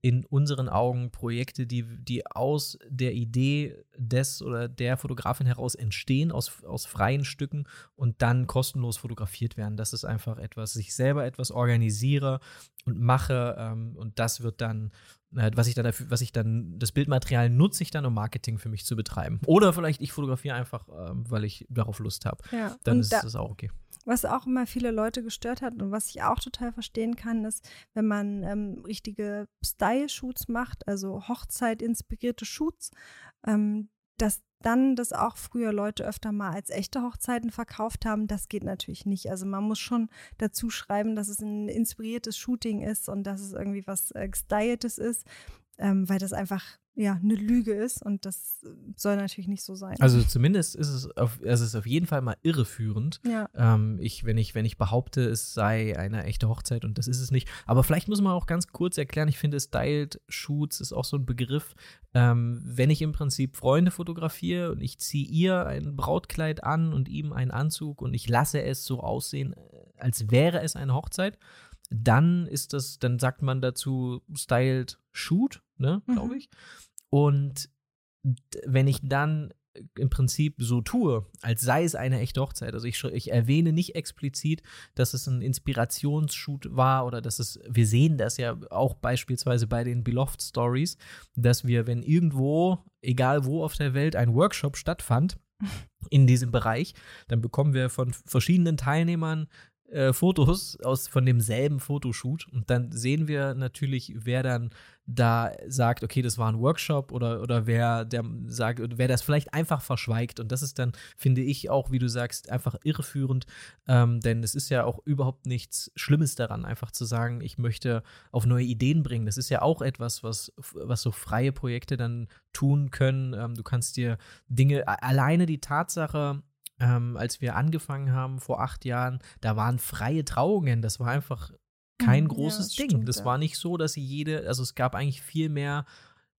in unseren Augen Projekte, die, die aus der Idee des oder der Fotografin heraus entstehen, aus, aus freien Stücken und dann kostenlos fotografiert werden. Das ist einfach etwas, ich selber etwas organisiere und mache ähm, und das wird dann was ich dann dafür, was ich dann, das Bildmaterial nutze ich dann, um Marketing für mich zu betreiben. Oder vielleicht ich fotografiere einfach, ähm, weil ich darauf Lust habe. Ja, dann ist da, das auch okay. Was auch immer viele Leute gestört hat und was ich auch total verstehen kann, ist, wenn man ähm, richtige Style-Shoots macht, also Hochzeit-inspirierte Shoots, ähm, dass dann das auch früher Leute öfter mal als echte Hochzeiten verkauft haben, das geht natürlich nicht. Also man muss schon dazu schreiben, dass es ein inspiriertes Shooting ist und dass es irgendwie was äh, Gestyltes ist, ähm, weil das einfach ja, eine Lüge ist und das soll natürlich nicht so sein. Also zumindest ist es auf, es ist auf jeden Fall mal irreführend. Ja. Ähm, ich, wenn, ich, wenn ich behaupte, es sei eine echte Hochzeit und das ist es nicht. Aber vielleicht muss man auch ganz kurz erklären, ich finde, Styled Shoots ist auch so ein Begriff. Ähm, wenn ich im Prinzip Freunde fotografiere und ich ziehe ihr ein Brautkleid an und ihm einen Anzug und ich lasse es so aussehen, als wäre es eine Hochzeit, dann ist das, dann sagt man dazu Styled Shoot, ne, glaube mhm. ich. Und wenn ich dann im Prinzip so tue, als sei es eine echte Hochzeit. Also ich, ich erwähne nicht explizit, dass es ein Inspirationsshoot war oder dass es, wir sehen das ja auch beispielsweise bei den Beloved Stories, dass wir, wenn irgendwo, egal wo auf der Welt, ein Workshop stattfand, in diesem Bereich, dann bekommen wir von verschiedenen Teilnehmern äh, Fotos aus von demselben Fotoshoot und dann sehen wir natürlich, wer dann da sagt, okay, das war ein Workshop oder, oder wer der sagt, wer das vielleicht einfach verschweigt. Und das ist dann, finde ich, auch, wie du sagst, einfach irreführend. Ähm, denn es ist ja auch überhaupt nichts Schlimmes daran, einfach zu sagen, ich möchte auf neue Ideen bringen. Das ist ja auch etwas, was, was so freie Projekte dann tun können. Ähm, du kannst dir Dinge, alleine die Tatsache, ähm, als wir angefangen haben vor acht Jahren, da waren freie Trauungen. Das war einfach kein mhm, großes ja, Ding. Stimmt, das ja. war nicht so, dass sie jede, also es gab eigentlich viel mehr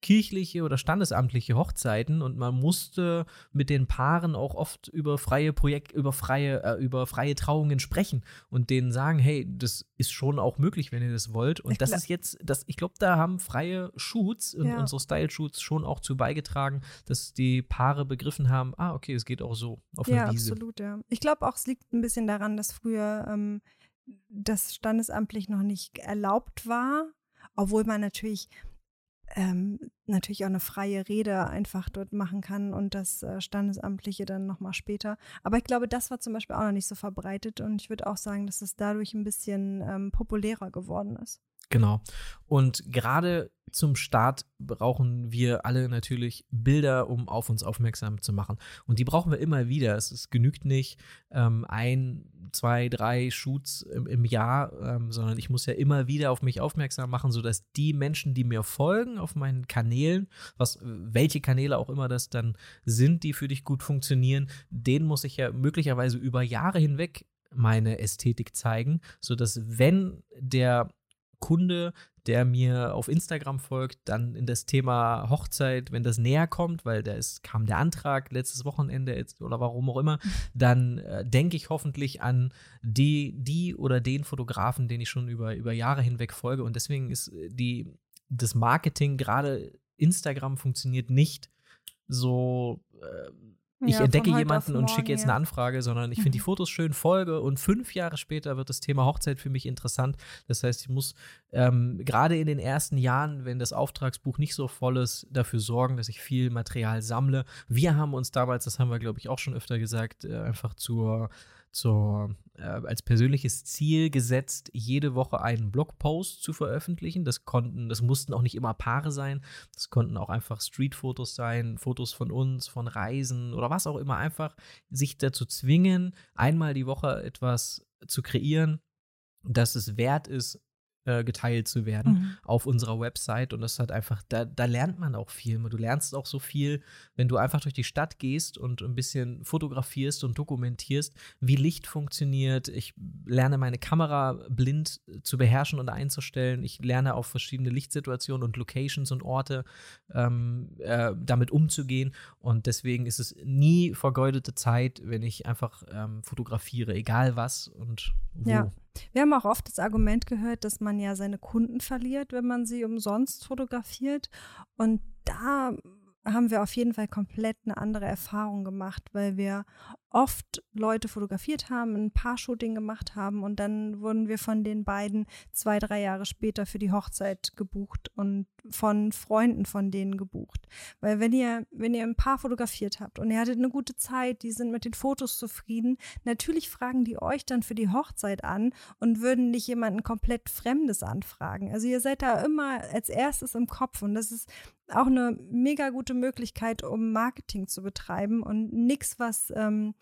kirchliche oder standesamtliche Hochzeiten und man musste mit den Paaren auch oft über freie Projekt, über freie, äh, über freie Trauungen sprechen und denen sagen, hey, das ist schon auch möglich, wenn ihr das wollt. Und das ist jetzt, das, ich glaube, da haben freie Shoots und ja. unsere Style-Shoots schon auch zu beigetragen, dass die Paare begriffen haben, ah, okay, es geht auch so auf ja, Wiese. Ja, absolut, ja. Ich glaube auch, es liegt ein bisschen daran, dass früher ähm, das standesamtlich noch nicht erlaubt war, obwohl man natürlich ähm, natürlich auch eine freie Rede einfach dort machen kann und das äh, Standesamtliche dann nochmal später. Aber ich glaube, das war zum Beispiel auch noch nicht so verbreitet und ich würde auch sagen, dass es dadurch ein bisschen ähm, populärer geworden ist. Genau. Und gerade zum Start brauchen wir alle natürlich Bilder, um auf uns aufmerksam zu machen. Und die brauchen wir immer wieder. Es, es genügt nicht ähm, ein, zwei, drei Shoots im, im Jahr, ähm, sondern ich muss ja immer wieder auf mich aufmerksam machen, sodass die Menschen, die mir folgen auf meinen Kanälen, was, welche Kanäle auch immer das dann sind, die für dich gut funktionieren, denen muss ich ja möglicherweise über Jahre hinweg meine Ästhetik zeigen, sodass wenn der Kunde, der mir auf Instagram folgt, dann in das Thema Hochzeit, wenn das näher kommt, weil da ist, kam der Antrag letztes Wochenende jetzt, oder warum auch immer, dann äh, denke ich hoffentlich an die, die oder den Fotografen, den ich schon über, über Jahre hinweg folge. Und deswegen ist äh, die, das Marketing, gerade Instagram, funktioniert nicht so. Äh, ich ja, entdecke jemanden und schicke jetzt eine Anfrage, sondern ich finde die mhm. Fotos schön, folge und fünf Jahre später wird das Thema Hochzeit für mich interessant. Das heißt, ich muss ähm, gerade in den ersten Jahren, wenn das Auftragsbuch nicht so voll ist, dafür sorgen, dass ich viel Material sammle. Wir haben uns damals, das haben wir glaube ich auch schon öfter gesagt, äh, einfach zur zur, äh, als persönliches Ziel gesetzt, jede Woche einen Blogpost zu veröffentlichen. Das konnten, das mussten auch nicht immer Paare sein. Das konnten auch einfach Streetfotos sein, Fotos von uns, von Reisen oder was auch immer. Einfach sich dazu zwingen, einmal die Woche etwas zu kreieren, dass es wert ist, äh, geteilt zu werden mhm. auf unserer Website. Und das hat einfach, da, da lernt man auch viel. Du lernst auch so viel, wenn du einfach durch die Stadt gehst und ein bisschen fotografierst und dokumentierst, wie Licht funktioniert. Ich lerne meine Kamera blind zu beherrschen und einzustellen. Ich lerne auf verschiedene Lichtsituationen und Locations und Orte ähm, äh, damit umzugehen. Und deswegen ist es nie vergeudete Zeit, wenn ich einfach ähm, fotografiere, egal was und wo. Ja. Wir haben auch oft das Argument gehört, dass man ja seine Kunden verliert, wenn man sie umsonst fotografiert. Und da haben wir auf jeden Fall komplett eine andere Erfahrung gemacht, weil wir oft Leute fotografiert haben, ein Paar-Shooting gemacht haben und dann wurden wir von den beiden zwei, drei Jahre später für die Hochzeit gebucht und von Freunden von denen gebucht. Weil wenn ihr, wenn ihr ein Paar fotografiert habt und ihr hattet eine gute Zeit, die sind mit den Fotos zufrieden, natürlich fragen die euch dann für die Hochzeit an und würden nicht jemanden komplett Fremdes anfragen. Also ihr seid da immer als erstes im Kopf und das ist auch eine mega gute Möglichkeit, um Marketing zu betreiben und nichts, was ähm,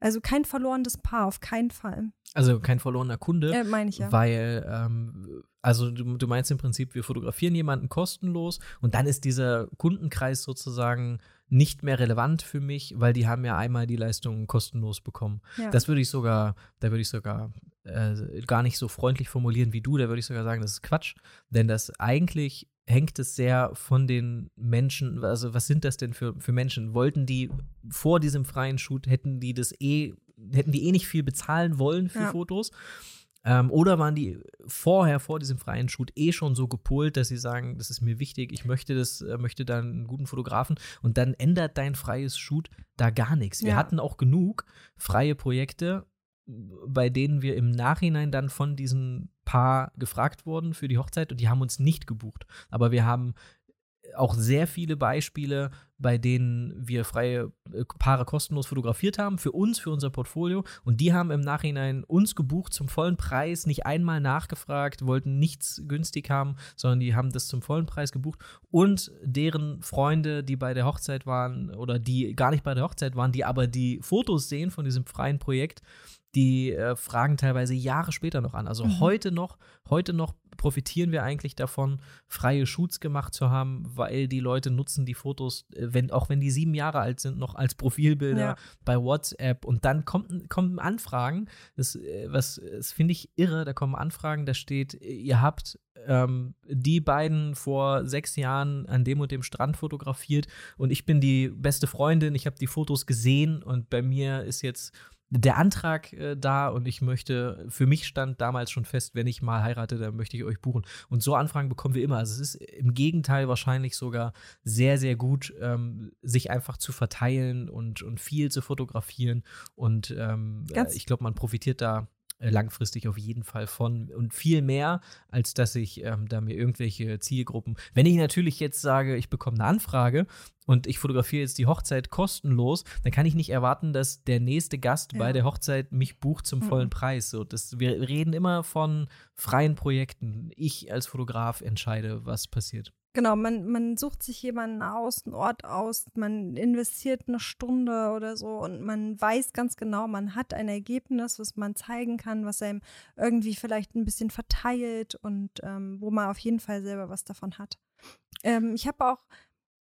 also kein verlorenes Paar, auf keinen Fall. Also kein verlorener Kunde. Äh, meine ich ja. Weil, ähm, also du, du, meinst im Prinzip, wir fotografieren jemanden kostenlos und dann ist dieser Kundenkreis sozusagen nicht mehr relevant für mich, weil die haben ja einmal die Leistung kostenlos bekommen. Ja. Das würde ich sogar, da würde ich sogar äh, gar nicht so freundlich formulieren wie du, da würde ich sogar sagen, das ist Quatsch. Denn das eigentlich hängt es sehr von den Menschen, also was sind das denn für, für Menschen? Wollten die vor diesem freien Shoot, hätten die das eh, hätten die eh nicht viel bezahlen wollen für ja. Fotos? Ähm, oder waren die vorher, vor diesem freien Shoot, eh schon so gepolt, dass sie sagen, das ist mir wichtig, ich möchte das, äh, möchte da einen guten Fotografen und dann ändert dein freies Shoot da gar nichts. Wir ja. hatten auch genug freie Projekte, bei denen wir im Nachhinein dann von diesen Paar gefragt wurden für die Hochzeit und die haben uns nicht gebucht. Aber wir haben auch sehr viele Beispiele, bei denen wir freie äh, Paare kostenlos fotografiert haben, für uns, für unser Portfolio. Und die haben im Nachhinein uns gebucht zum vollen Preis, nicht einmal nachgefragt, wollten nichts günstig haben, sondern die haben das zum vollen Preis gebucht. Und deren Freunde, die bei der Hochzeit waren oder die gar nicht bei der Hochzeit waren, die aber die Fotos sehen von diesem freien Projekt, die äh, fragen teilweise Jahre später noch an. Also mhm. heute noch, heute noch profitieren wir eigentlich davon, freie Shoots gemacht zu haben, weil die Leute nutzen die Fotos, äh, wenn, auch wenn die sieben Jahre alt sind, noch als Profilbilder ja. bei WhatsApp. Und dann kommt, kommen Anfragen, das, äh, was das finde ich irre, da kommen Anfragen, da steht, ihr habt ähm, die beiden vor sechs Jahren an dem und dem Strand fotografiert und ich bin die beste Freundin, ich habe die Fotos gesehen und bei mir ist jetzt der Antrag äh, da und ich möchte, für mich stand damals schon fest, wenn ich mal heirate, dann möchte ich euch buchen. Und so Anfragen bekommen wir immer. Also es ist im Gegenteil wahrscheinlich sogar sehr, sehr gut, ähm, sich einfach zu verteilen und, und viel zu fotografieren. Und ähm, äh, ich glaube, man profitiert da langfristig auf jeden Fall von und viel mehr, als dass ich ähm, da mir irgendwelche Zielgruppen. Wenn ich natürlich jetzt sage, ich bekomme eine Anfrage und ich fotografiere jetzt die Hochzeit kostenlos, dann kann ich nicht erwarten, dass der nächste Gast ja. bei der Hochzeit mich bucht zum vollen mhm. Preis. So, das, wir reden immer von freien Projekten. Ich als Fotograf entscheide, was passiert. Genau, man, man sucht sich jemanden aus, einen Ort aus, man investiert eine Stunde oder so und man weiß ganz genau, man hat ein Ergebnis, was man zeigen kann, was einem irgendwie vielleicht ein bisschen verteilt und ähm, wo man auf jeden Fall selber was davon hat. Ähm, ich habe auch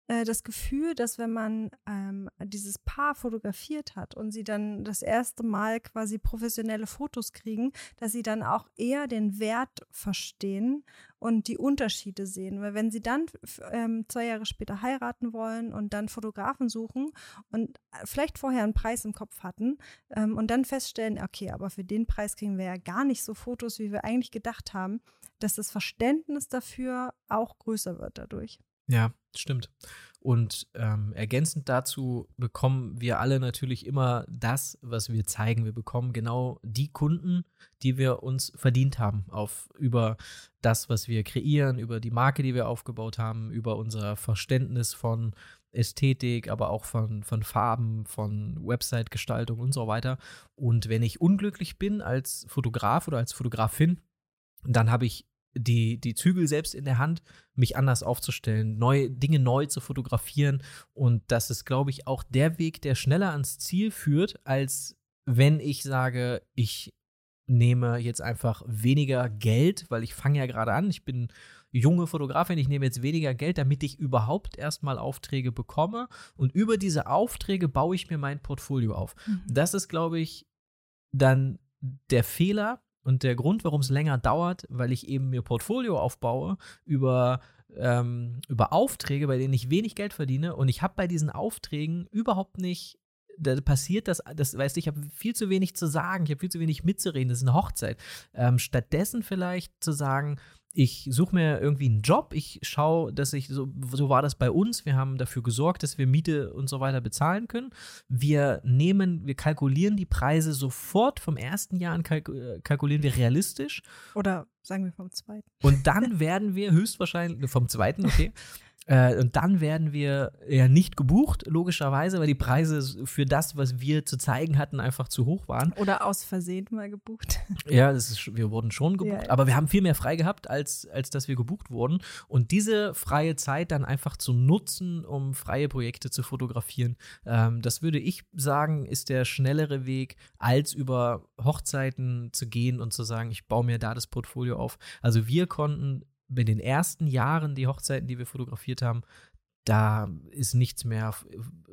äh, das Gefühl, dass wenn man ähm, dieses Paar fotografiert hat und sie dann das erste Mal quasi professionelle Fotos kriegen, dass sie dann auch eher den Wert verstehen und die Unterschiede sehen. Weil wenn sie dann ähm, zwei Jahre später heiraten wollen und dann Fotografen suchen und äh, vielleicht vorher einen Preis im Kopf hatten ähm, und dann feststellen, okay, aber für den Preis kriegen wir ja gar nicht so Fotos, wie wir eigentlich gedacht haben, dass das Verständnis dafür auch größer wird dadurch. Ja, stimmt. Und ähm, ergänzend dazu bekommen wir alle natürlich immer das, was wir zeigen. Wir bekommen genau die Kunden, die wir uns verdient haben, auf über das, was wir kreieren, über die Marke, die wir aufgebaut haben, über unser Verständnis von Ästhetik, aber auch von, von Farben, von Website-Gestaltung und so weiter. Und wenn ich unglücklich bin als Fotograf oder als Fotografin, dann habe ich die, die Zügel selbst in der Hand, mich anders aufzustellen, neue Dinge neu zu fotografieren. Und das ist, glaube ich, auch der Weg, der schneller ans Ziel führt, als wenn ich sage, ich nehme jetzt einfach weniger Geld, weil ich fange ja gerade an, ich bin junge Fotografin, ich nehme jetzt weniger Geld, damit ich überhaupt erstmal Aufträge bekomme. Und über diese Aufträge baue ich mir mein Portfolio auf. Mhm. Das ist, glaube ich, dann der Fehler, und der Grund, warum es länger dauert, weil ich eben mir Portfolio aufbaue über, ähm, über Aufträge, bei denen ich wenig Geld verdiene. Und ich habe bei diesen Aufträgen überhaupt nicht da passiert das, das weißt du, ich habe viel zu wenig zu sagen, ich habe viel zu wenig mitzureden, das ist eine Hochzeit. Ähm, stattdessen vielleicht zu sagen, ich suche mir irgendwie einen Job, ich schaue, dass ich, so, so war das bei uns, wir haben dafür gesorgt, dass wir Miete und so weiter bezahlen können. Wir nehmen, wir kalkulieren die Preise sofort vom ersten Jahr an, kalk kalkulieren wir realistisch. Oder sagen wir vom zweiten. Und dann werden wir höchstwahrscheinlich, vom zweiten, okay, äh, und dann werden wir ja nicht gebucht, logischerweise, weil die Preise für das, was wir zu zeigen hatten, einfach zu hoch waren. Oder aus Versehen mal gebucht. Ja, das ist, wir wurden schon gebucht, ja, aber wir haben viel mehr frei gehabt, als, als dass wir gebucht wurden. Und diese freie Zeit dann einfach zu nutzen, um freie Projekte zu fotografieren, ähm, das würde ich sagen, ist der schnellere Weg, als über Hochzeiten zu gehen und zu sagen, ich baue mir da das Portfolio auf. Also wir konnten in den ersten Jahren, die Hochzeiten, die wir fotografiert haben, da ist nichts mehr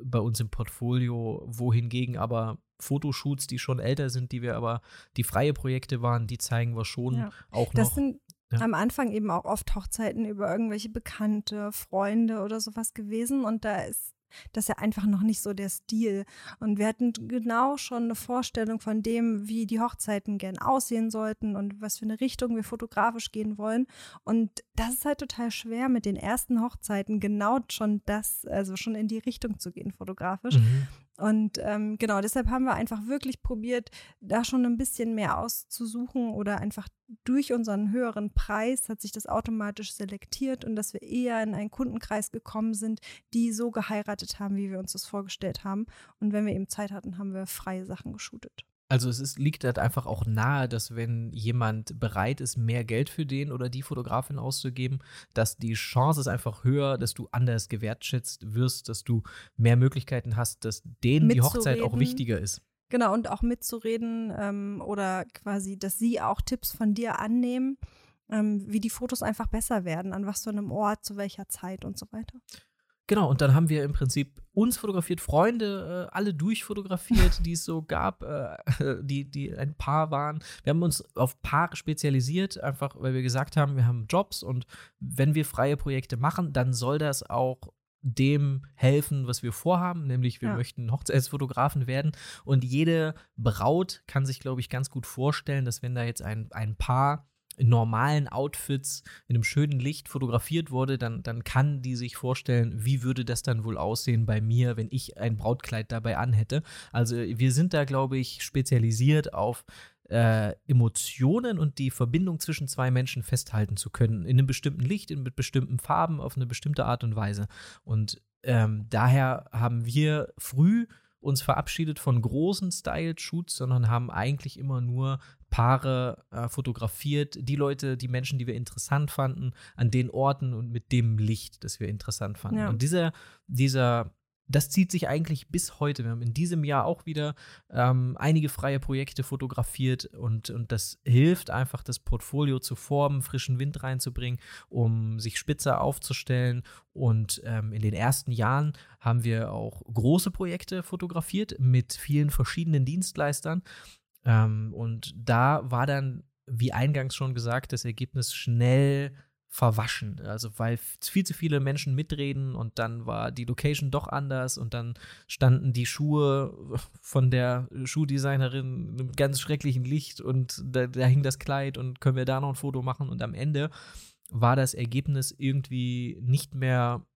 bei uns im Portfolio, wohingegen aber Fotoshoots, die schon älter sind, die wir aber die freie Projekte waren, die zeigen wir schon ja. auch das noch. Sind ja. am Anfang eben auch oft Hochzeiten über irgendwelche Bekannte, Freunde oder sowas gewesen und da ist das ist ja einfach noch nicht so der Stil. Und wir hatten genau schon eine Vorstellung von dem, wie die Hochzeiten gern aussehen sollten und was für eine Richtung wir fotografisch gehen wollen. Und das ist halt total schwer, mit den ersten Hochzeiten genau schon das, also schon in die Richtung zu gehen, fotografisch. Mhm. Und ähm, genau, deshalb haben wir einfach wirklich probiert, da schon ein bisschen mehr auszusuchen oder einfach durch unseren höheren Preis hat sich das automatisch selektiert und dass wir eher in einen Kundenkreis gekommen sind, die so geheiratet haben, wie wir uns das vorgestellt haben. Und wenn wir eben Zeit hatten, haben wir freie Sachen geshootet. Also es ist, liegt halt einfach auch nahe, dass wenn jemand bereit ist, mehr Geld für den oder die Fotografin auszugeben, dass die Chance ist einfach höher, dass du anders gewertschätzt wirst, dass du mehr Möglichkeiten hast, dass denen die Hochzeit auch wichtiger ist. Genau, und auch mitzureden ähm, oder quasi, dass sie auch Tipps von dir annehmen, ähm, wie die Fotos einfach besser werden, an was für einem Ort, zu welcher Zeit und so weiter. Genau, und dann haben wir im Prinzip uns fotografiert, Freunde, äh, alle durchfotografiert, die es so gab, äh, die, die ein Paar waren. Wir haben uns auf Paare spezialisiert, einfach weil wir gesagt haben, wir haben Jobs und wenn wir freie Projekte machen, dann soll das auch dem helfen, was wir vorhaben, nämlich wir ja. möchten Hochzeitsfotografen werden. Und jede Braut kann sich, glaube ich, ganz gut vorstellen, dass wenn da jetzt ein, ein Paar normalen Outfits in einem schönen Licht fotografiert wurde, dann, dann kann die sich vorstellen, wie würde das dann wohl aussehen bei mir, wenn ich ein Brautkleid dabei anhätte. Also wir sind da, glaube ich, spezialisiert auf äh, Emotionen und die Verbindung zwischen zwei Menschen festhalten zu können, in einem bestimmten Licht, in, mit bestimmten Farben, auf eine bestimmte Art und Weise. Und ähm, daher haben wir früh uns verabschiedet von großen Style-Shoots, sondern haben eigentlich immer nur Paare äh, fotografiert, die Leute, die Menschen, die wir interessant fanden, an den Orten und mit dem Licht, das wir interessant fanden. Ja. Und dieser, dieser das zieht sich eigentlich bis heute. Wir haben in diesem Jahr auch wieder ähm, einige freie Projekte fotografiert und, und das hilft einfach, das Portfolio zu formen, frischen Wind reinzubringen, um sich spitzer aufzustellen. Und ähm, in den ersten Jahren haben wir auch große Projekte fotografiert mit vielen verschiedenen Dienstleistern. Ähm, und da war dann, wie eingangs schon gesagt, das Ergebnis schnell verwaschen. Also weil viel zu viele Menschen mitreden und dann war die Location doch anders und dann standen die Schuhe von der Schuhdesignerin in einem ganz schrecklichen Licht und da, da hing das Kleid und können wir da noch ein Foto machen und am Ende war das Ergebnis irgendwie nicht mehr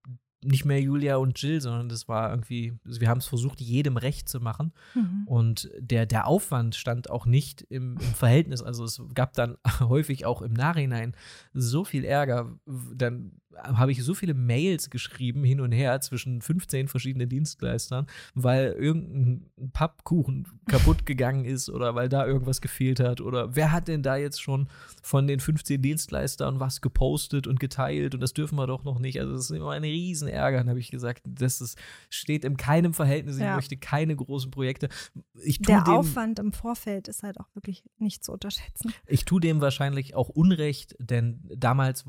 nicht mehr Julia und Jill, sondern das war irgendwie, also wir haben es versucht, jedem recht zu machen. Mhm. Und der, der Aufwand stand auch nicht im, im, Verhältnis. Also es gab dann häufig auch im Nachhinein so viel Ärger. Dann habe ich so viele Mails geschrieben hin und her zwischen 15 verschiedenen Dienstleistern, weil irgendein Pappkuchen kaputt gegangen ist oder weil da irgendwas gefehlt hat oder wer hat denn da jetzt schon von den 15 Dienstleistern was gepostet und geteilt und das dürfen wir doch noch nicht. Also das ist immer ein Riesenärger, habe ich gesagt. Das ist, steht in keinem Verhältnis. Ja. Ich möchte keine großen Projekte. Der dem, Aufwand im Vorfeld ist halt auch wirklich nicht zu unterschätzen. Ich tue dem wahrscheinlich auch Unrecht, denn damals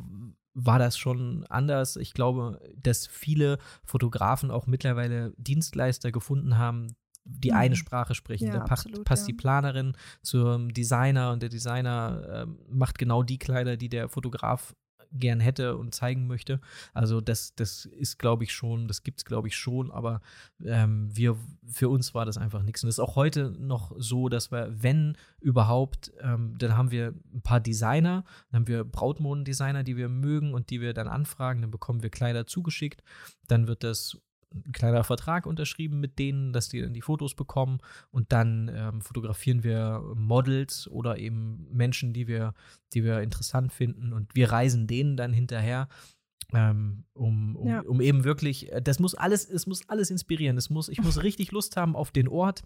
war das schon anders. Ich glaube, dass viele Fotografen auch mittlerweile Dienstleister gefunden haben, die mhm. eine Sprache sprechen. Ja, da passt, absolut, passt ja. die Planerin zum Designer und der Designer äh, macht genau die Kleider, die der Fotograf gern hätte und zeigen möchte. Also das, das ist, glaube ich, schon, das gibt es, glaube ich, schon, aber ähm, wir, für uns war das einfach nichts. Und das ist auch heute noch so, dass wir, wenn überhaupt, ähm, dann haben wir ein paar Designer, dann haben wir Brautmodendesigner, die wir mögen und die wir dann anfragen, dann bekommen wir Kleider zugeschickt, dann wird das ein kleiner Vertrag unterschrieben mit denen, dass die dann die Fotos bekommen und dann ähm, fotografieren wir Models oder eben Menschen, die wir, die wir interessant finden und wir reisen denen dann hinterher. Ähm, um, um, ja. um eben wirklich, äh, das muss alles, es muss alles inspirieren. Es muss, ich muss richtig Lust haben auf den Ort,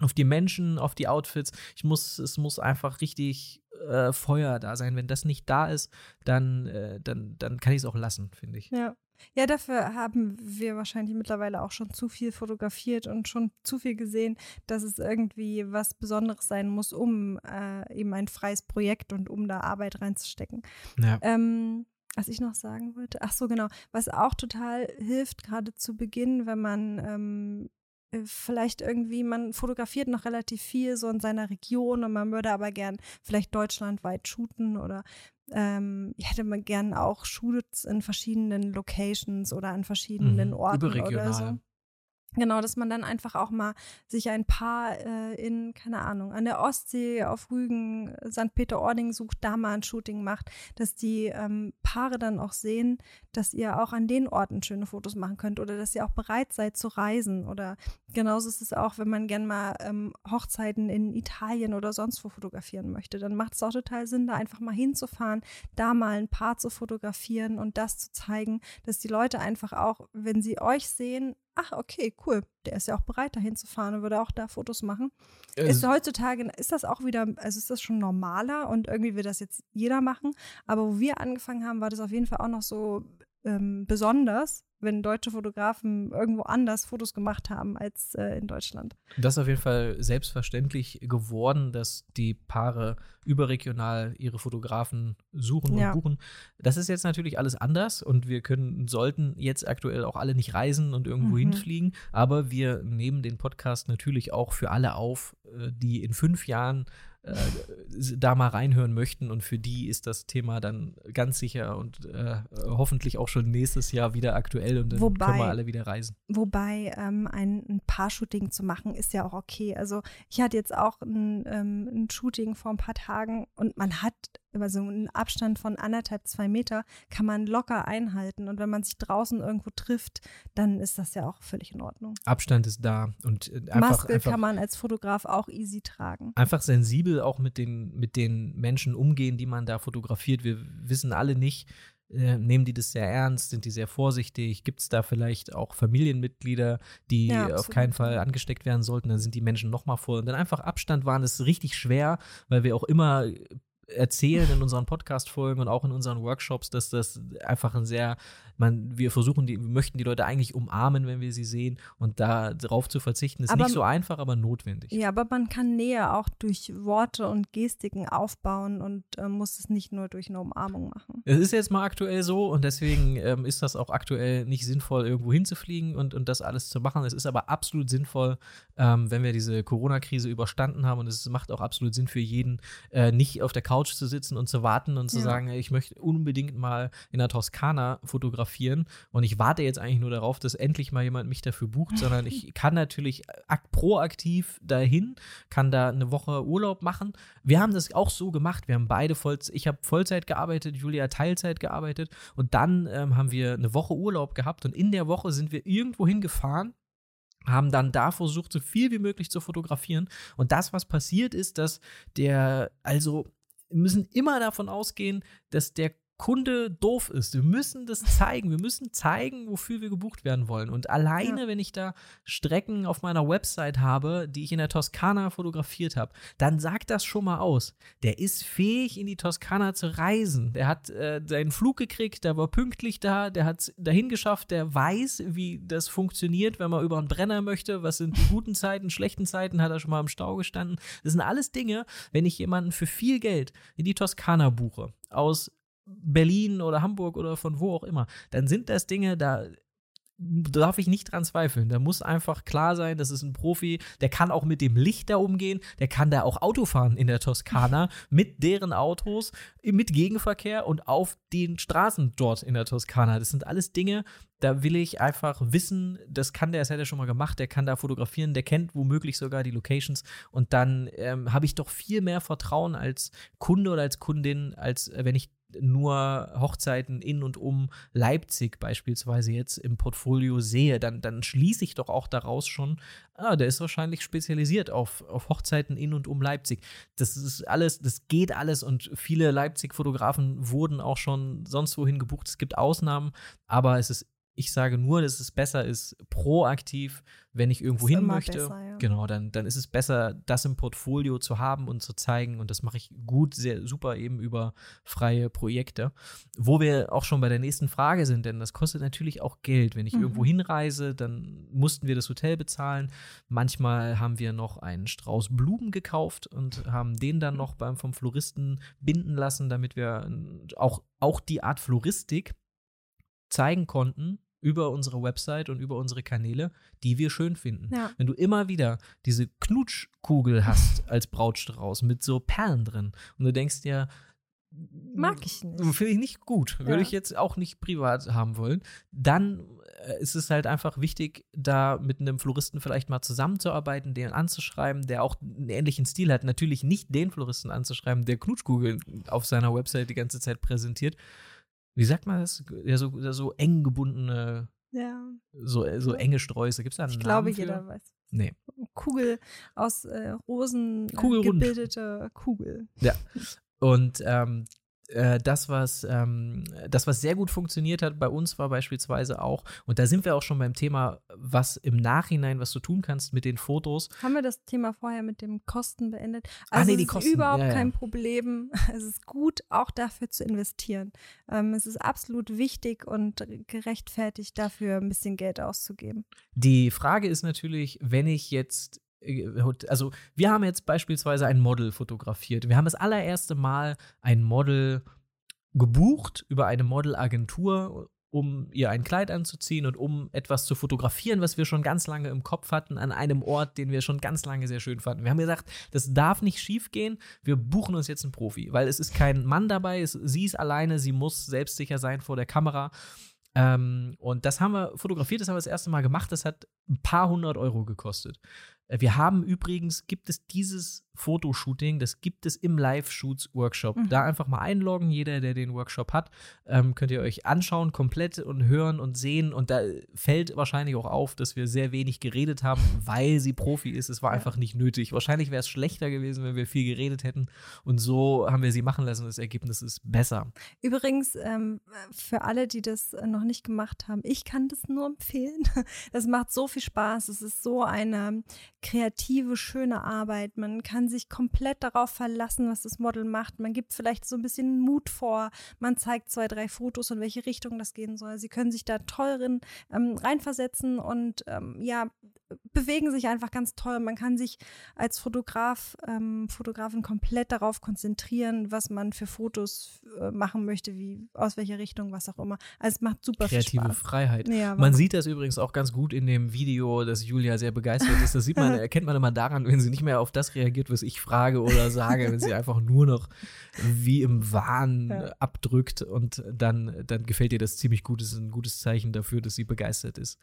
auf die Menschen, auf die Outfits. Ich muss, es muss einfach richtig äh, Feuer da sein. Wenn das nicht da ist, dann, äh, dann, dann kann ich es auch lassen, finde ich. Ja. Ja, dafür haben wir wahrscheinlich mittlerweile auch schon zu viel fotografiert und schon zu viel gesehen, dass es irgendwie was Besonderes sein muss, um äh, eben ein freies Projekt und um da Arbeit reinzustecken. Ja. Ähm, was ich noch sagen wollte, ach so genau, was auch total hilft, gerade zu Beginn, wenn man ähm, äh, vielleicht irgendwie, man fotografiert noch relativ viel so in seiner Region und man würde aber gern vielleicht deutschlandweit shooten oder ähm, hätte man gern auch Shoots in verschiedenen Locations oder an verschiedenen mhm, Orten oder so. Genau, dass man dann einfach auch mal sich ein Paar äh, in, keine Ahnung, an der Ostsee, auf Rügen, St. Peter-Ording sucht, da mal ein Shooting macht, dass die ähm, Paare dann auch sehen, dass ihr auch an den Orten schöne Fotos machen könnt oder dass ihr auch bereit seid zu reisen. Oder genauso ist es auch, wenn man gern mal ähm, Hochzeiten in Italien oder sonst wo fotografieren möchte. Dann macht es auch total Sinn, da einfach mal hinzufahren, da mal ein Paar zu fotografieren und das zu zeigen, dass die Leute einfach auch, wenn sie euch sehen, ach, okay, cool, der ist ja auch bereit, dahin zu fahren und würde auch da Fotos machen. Äh, ist heutzutage, ist das auch wieder, also ist das schon normaler und irgendwie will das jetzt jeder machen. Aber wo wir angefangen haben, war das auf jeden Fall auch noch so ähm, besonders, wenn deutsche Fotografen irgendwo anders Fotos gemacht haben als äh, in Deutschland. Das ist auf jeden Fall selbstverständlich geworden, dass die Paare überregional ihre Fotografen suchen und ja. buchen. Das ist jetzt natürlich alles anders und wir können, sollten jetzt aktuell auch alle nicht reisen und irgendwo mhm. hinfliegen, aber wir nehmen den Podcast natürlich auch für alle auf, äh, die in fünf Jahren äh, da mal reinhören möchten. Und für die ist das Thema dann ganz sicher und äh, hoffentlich auch schon nächstes Jahr wieder aktuell und dann wobei, können wir alle wieder reisen. Wobei ähm, ein, ein Paar-Shooting zu machen ist ja auch okay. Also ich hatte jetzt auch ein, ähm, ein Shooting vor ein paar Tagen und man hat also einen Abstand von anderthalb, zwei Meter kann man locker einhalten. Und wenn man sich draußen irgendwo trifft, dann ist das ja auch völlig in Ordnung. Abstand ist da und äh, einfach, Maske einfach, kann man als Fotograf auch easy tragen. Einfach sensibel auch mit den, mit den Menschen umgehen, die man da fotografiert. Wir wissen alle nicht, äh, nehmen die das sehr ernst? Sind die sehr vorsichtig? Gibt es da vielleicht auch Familienmitglieder, die ja, auf keinen Fall angesteckt werden sollten? Dann sind die Menschen noch mal vor. Und dann einfach Abstand waren, ist richtig schwer, weil wir auch immer erzählen in unseren Podcast-Folgen und auch in unseren Workshops, dass das einfach ein sehr man, wir versuchen, die, wir möchten die Leute eigentlich umarmen, wenn wir sie sehen. Und da darauf zu verzichten, ist aber, nicht so einfach, aber notwendig. Ja, aber man kann Nähe auch durch Worte und Gestiken aufbauen und äh, muss es nicht nur durch eine Umarmung machen. Es ist jetzt mal aktuell so und deswegen ähm, ist das auch aktuell nicht sinnvoll, irgendwo hinzufliegen und, und das alles zu machen. Es ist aber absolut sinnvoll, ähm, wenn wir diese Corona-Krise überstanden haben und es macht auch absolut Sinn für jeden, äh, nicht auf der Couch zu sitzen und zu warten und zu ja. sagen, ich möchte unbedingt mal in der Toskana fotografieren fotografieren und ich warte jetzt eigentlich nur darauf, dass endlich mal jemand mich dafür bucht, sondern ich kann natürlich proaktiv dahin, kann da eine Woche Urlaub machen. Wir haben das auch so gemacht. Wir haben beide Vollzeit, ich habe Vollzeit gearbeitet, Julia Teilzeit gearbeitet und dann ähm, haben wir eine Woche Urlaub gehabt und in der Woche sind wir irgendwo hingefahren haben dann da versucht, so viel wie möglich zu fotografieren. Und das, was passiert ist, dass der, also müssen immer davon ausgehen, dass der Kunde doof ist. Wir müssen das zeigen. Wir müssen zeigen, wofür wir gebucht werden wollen. Und alleine, ja. wenn ich da Strecken auf meiner Website habe, die ich in der Toskana fotografiert habe, dann sagt das schon mal aus. Der ist fähig, in die Toskana zu reisen. Der hat äh, seinen Flug gekriegt, der war pünktlich da, der hat es dahin geschafft, der weiß, wie das funktioniert, wenn man über einen Brenner möchte. Was sind die guten Zeiten, schlechten Zeiten, hat er schon mal im Stau gestanden. Das sind alles Dinge, wenn ich jemanden für viel Geld in die Toskana buche, aus Berlin oder Hamburg oder von wo auch immer, dann sind das Dinge, da darf ich nicht dran zweifeln. Da muss einfach klar sein, das ist ein Profi, der kann auch mit dem Licht da umgehen, der kann da auch Auto fahren in der Toskana mit deren Autos, mit Gegenverkehr und auf den Straßen dort in der Toskana. Das sind alles Dinge, da will ich einfach wissen, das kann der, das hat er schon mal gemacht, der kann da fotografieren, der kennt womöglich sogar die Locations und dann ähm, habe ich doch viel mehr Vertrauen als Kunde oder als Kundin, als äh, wenn ich nur Hochzeiten in und um Leipzig beispielsweise jetzt im Portfolio sehe, dann, dann schließe ich doch auch daraus schon, ah, der ist wahrscheinlich spezialisiert auf, auf Hochzeiten in und um Leipzig. Das ist alles, das geht alles und viele Leipzig-Fotografen wurden auch schon sonst wohin gebucht. Es gibt Ausnahmen, aber es ist ich sage nur, dass es besser ist, proaktiv, wenn ich irgendwo hin möchte. Besser, ja. Genau, dann, dann ist es besser, das im Portfolio zu haben und zu zeigen. Und das mache ich gut, sehr super eben über freie Projekte. Wo wir auch schon bei der nächsten Frage sind, denn das kostet natürlich auch Geld. Wenn ich mhm. irgendwo hinreise, dann mussten wir das Hotel bezahlen. Manchmal haben wir noch einen Strauß Blumen gekauft und haben den dann noch beim vom Floristen binden lassen, damit wir auch, auch die Art Floristik zeigen konnten über unsere Website und über unsere Kanäle, die wir schön finden. Ja. Wenn du immer wieder diese Knutschkugel hast als Brautstrauß mit so Perlen drin und du denkst dir, mag ich nicht. Finde ich nicht gut. Würde ja. ich jetzt auch nicht privat haben wollen. Dann äh, ist es halt einfach wichtig, da mit einem Floristen vielleicht mal zusammenzuarbeiten, den anzuschreiben, der auch einen ähnlichen Stil hat. Natürlich nicht den Floristen anzuschreiben, der Knutschkugel auf seiner Website die ganze Zeit präsentiert. Wie sagt man das? Ja, so, so eng gebundene, ja. so, so enge Sträuße. Gibt es da einen Ich Namen glaube, für? jeder weiß. Nee. Kugel aus äh, Rosen äh, Kugelrund. gebildete Kugel. Und ähm, äh, das, was, ähm, das, was sehr gut funktioniert hat bei uns, war beispielsweise auch, und da sind wir auch schon beim Thema, was im Nachhinein, was du tun kannst mit den Fotos. Haben wir das Thema vorher mit dem Kosten beendet? Ah, Also nee, es die ist Kosten, überhaupt ja, ja. kein Problem. Es ist gut, auch dafür zu investieren. Ähm, es ist absolut wichtig und gerechtfertigt, dafür ein bisschen Geld auszugeben. Die Frage ist natürlich, wenn ich jetzt, also wir haben jetzt beispielsweise ein Model fotografiert. Wir haben das allererste Mal ein Model gebucht über eine Modelagentur, um ihr ein Kleid anzuziehen und um etwas zu fotografieren, was wir schon ganz lange im Kopf hatten, an einem Ort, den wir schon ganz lange sehr schön fanden. Wir haben gesagt, das darf nicht schief gehen, wir buchen uns jetzt einen Profi, weil es ist kein Mann dabei, es, sie ist alleine, sie muss selbstsicher sein vor der Kamera. Ähm, und das haben wir fotografiert, das haben wir das erste Mal gemacht. Das hat ein paar hundert Euro gekostet. Äh, Wir haben übrigens, gibt es dieses Fotoshooting, das gibt es im Live-Shoots-Workshop. Mhm. Da einfach mal einloggen, jeder, der den Workshop hat, ähm, könnt ihr euch anschauen, komplett und hören und sehen. Und da fällt wahrscheinlich auch auf, dass wir sehr wenig geredet haben, weil sie Profi ist. Es war Ja. einfach nicht nötig. Wahrscheinlich wäre es schlechter gewesen, wenn wir viel geredet hätten. Und so haben wir sie machen lassen. Das Ergebnis ist besser. Übrigens, ähm, für alle, die das noch nicht gemacht haben, ich kann das nur empfehlen. Das macht so viel Spaß. Es ist so eine kreative, schöne Arbeit. Man kann sich komplett darauf verlassen, was das Model macht. Man gibt vielleicht so ein bisschen Mut vor. Man zeigt zwei, drei Fotos, in welche Richtung das gehen soll. Sie können sich da toll rein, ähm, reinversetzen und ähm, ja, bewegen sich einfach ganz toll. Man kann sich als Fotograf, ähm, Fotografin komplett darauf konzentrieren, was man für Fotos äh, machen möchte, wie aus welcher Richtung, was auch immer. Also es macht super Kreative viel Spaß. Freiheit. Ja, Man sieht das übrigens auch ganz gut in dem Video, dass Julia sehr begeistert ist. Das sieht man, erkennt man immer daran, wenn sie nicht mehr auf das reagiert, was ich frage oder sage, wenn sie einfach nur noch wie im Wahn Ja. abdrückt und dann, dann gefällt ihr das ziemlich gut. Das ist ein gutes Zeichen dafür, dass sie begeistert ist.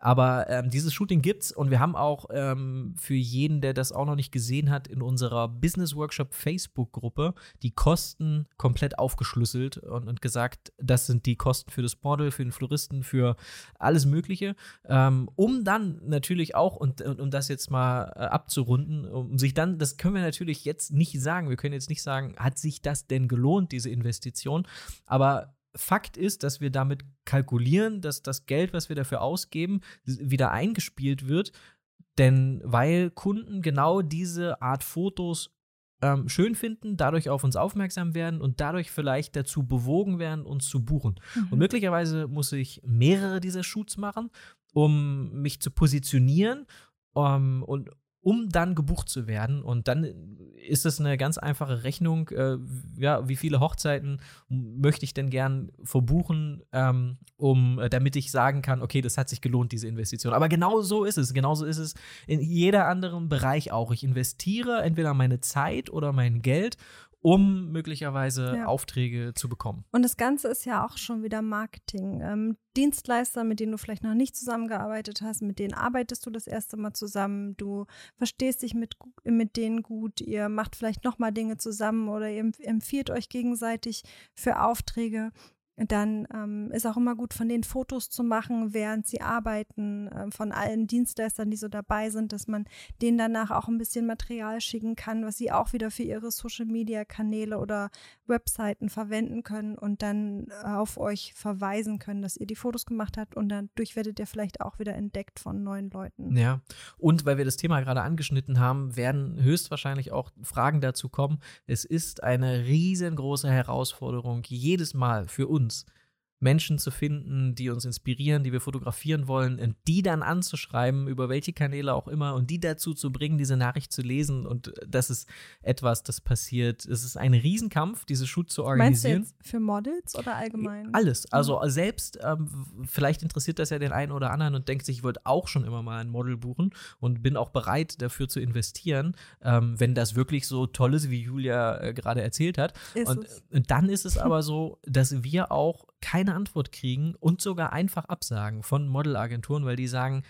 Aber ähm, dieses Shooting gibt's und wir haben auch ähm, für jeden, der das auch noch nicht gesehen hat, in unserer Business Workshop Facebook-Gruppe die Kosten komplett aufgeschlüsselt und, und gesagt, das sind die Kosten für das Model, für den Floristen, für alles Mögliche, ähm, um dann natürlich auch, und, und um das jetzt mal äh, abzurunden, um sich dann, das können wir natürlich jetzt nicht sagen, wir können jetzt nicht sagen, hat sich das denn gelohnt, diese Investition, aber Fakt ist, dass wir damit kalkulieren, dass das Geld, was wir dafür ausgeben, wieder eingespielt wird, denn weil Kunden genau diese Art Fotos ähm, schön finden, dadurch auf uns aufmerksam werden und dadurch vielleicht dazu bewogen werden, uns zu buchen. Und Mhm. möglicherweise muss ich mehrere dieser Shoots machen, um mich zu positionieren um, und um dann gebucht zu werden. Und dann ist es eine ganz einfache Rechnung, äh, ja, wie viele Hochzeiten möchte ich denn gern verbuchen, ähm, um, äh, damit ich sagen kann, okay, das hat sich gelohnt, diese Investition. Aber genau so ist es. Genauso ist es in jeder anderen Bereich auch. Ich investiere entweder meine Zeit oder mein Geld, um möglicherweise Ja. Aufträge zu bekommen. Und das Ganze ist ja auch schon wieder Marketing. Ähm, Dienstleister, mit denen du vielleicht noch nicht zusammengearbeitet hast, mit denen arbeitest du das erste Mal zusammen. Du verstehst dich mit, mit denen gut. Ihr macht vielleicht noch mal Dinge zusammen oder ihr empf- empfiehlt euch gegenseitig für Aufträge. Dann ähm, ist auch immer gut, von denen Fotos zu machen, während sie arbeiten, ähm, von allen Dienstleistern, die so dabei sind, dass man denen danach auch ein bisschen Material schicken kann, was sie auch wieder für ihre Social-Media-Kanäle oder Webseiten verwenden können und dann äh, auf euch verweisen können, dass ihr die Fotos gemacht habt und dadurch werdet ihr vielleicht auch wieder entdeckt von neuen Leuten. Ja, und weil wir das Thema gerade angeschnitten haben, werden höchstwahrscheinlich auch Fragen dazu kommen. Es ist eine riesengroße Herausforderung, jedes Mal für uns ones Menschen zu finden, die uns inspirieren, die wir fotografieren wollen, und die dann anzuschreiben, über welche Kanäle auch immer, und die dazu zu bringen, diese Nachricht zu lesen. Und das ist etwas, das passiert. Es ist ein Riesenkampf, diese Shoot zu Meinst du organisieren. jetzt für Models oder allgemein? Alles. Also selbst, ähm, vielleicht interessiert das ja den einen oder anderen und denkt sich, ich wollte auch schon immer mal ein Model buchen und bin auch bereit, dafür zu investieren, ähm, wenn das wirklich so toll ist, wie Julia äh, gerade erzählt hat. Ist Und, es. und dann ist es aber so, dass wir auch keine Antwort kriegen und sogar einfach absagen von Modelagenturen, weil die sagen,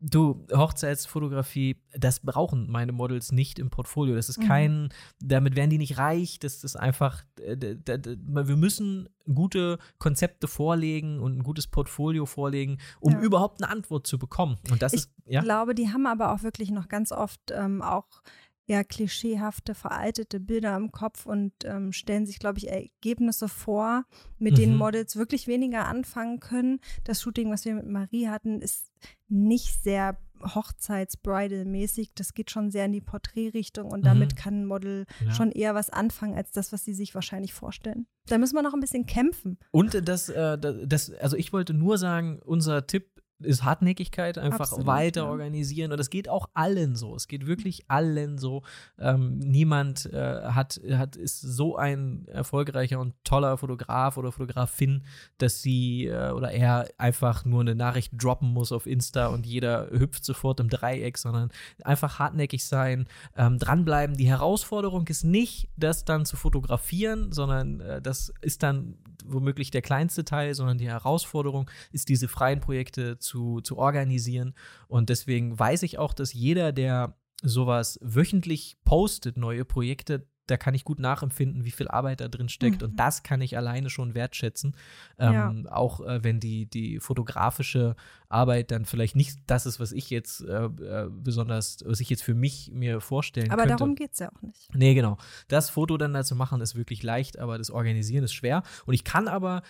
Du, Hochzeitsfotografie, das brauchen meine Models nicht im Portfolio. Das ist mhm. kein, mhm. damit werden die nicht reich. Das ist einfach, wir müssen gute Konzepte vorlegen und ein gutes Portfolio vorlegen, um ja. überhaupt eine Antwort zu bekommen. Und das ich ist, ja. Ich glaube, die haben aber auch wirklich noch ganz oft ähm, auch eher klischeehafte, veraltete Bilder im Kopf und ähm, stellen sich, glaube ich, Ergebnisse vor, mit mhm. denen Models wirklich weniger anfangen können. Das Shooting, was wir mit Marie hatten, ist nicht sehr Hochzeits-Bridal-mäßig. Das geht schon sehr in die Porträtrichtung und mhm. damit kann ein Model ja. schon eher was anfangen als das, was sie sich wahrscheinlich vorstellen. Da müssen wir noch ein bisschen kämpfen. Und das, äh, das, also ich wollte nur sagen, unser Tipp ist Hartnäckigkeit, einfach Absolut, weiter ja. organisieren. Und das geht auch allen so. Es geht wirklich allen so. Ähm, niemand äh, hat, hat, ist so ein erfolgreicher und toller Fotograf oder Fotografin, dass sie äh, oder er einfach nur eine Nachricht droppen muss auf Insta und jeder hüpft sofort im Dreieck, sondern einfach hartnäckig sein, ähm, dranbleiben. Die Herausforderung ist nicht, das dann zu fotografieren, sondern äh, das ist dann womöglich der kleinste Teil, sondern die Herausforderung ist, diese freien Projekte zu, zu organisieren. Und deswegen weiß ich auch, dass jeder, der sowas wöchentlich postet, neue Projekte, da kann ich gut nachempfinden, wie viel Arbeit da drin steckt. Mhm. Und das kann ich alleine schon wertschätzen. Ähm, ja. Auch äh, wenn die, die fotografische Arbeit dann vielleicht nicht das ist, was ich jetzt äh, äh besonders, was ich jetzt für mich mir vorstellen aber könnte. Aber darum geht es ja auch nicht. Nee, genau. Das Foto dann dazu machen ist wirklich leicht, aber das Organisieren ist schwer. Und ich kann aber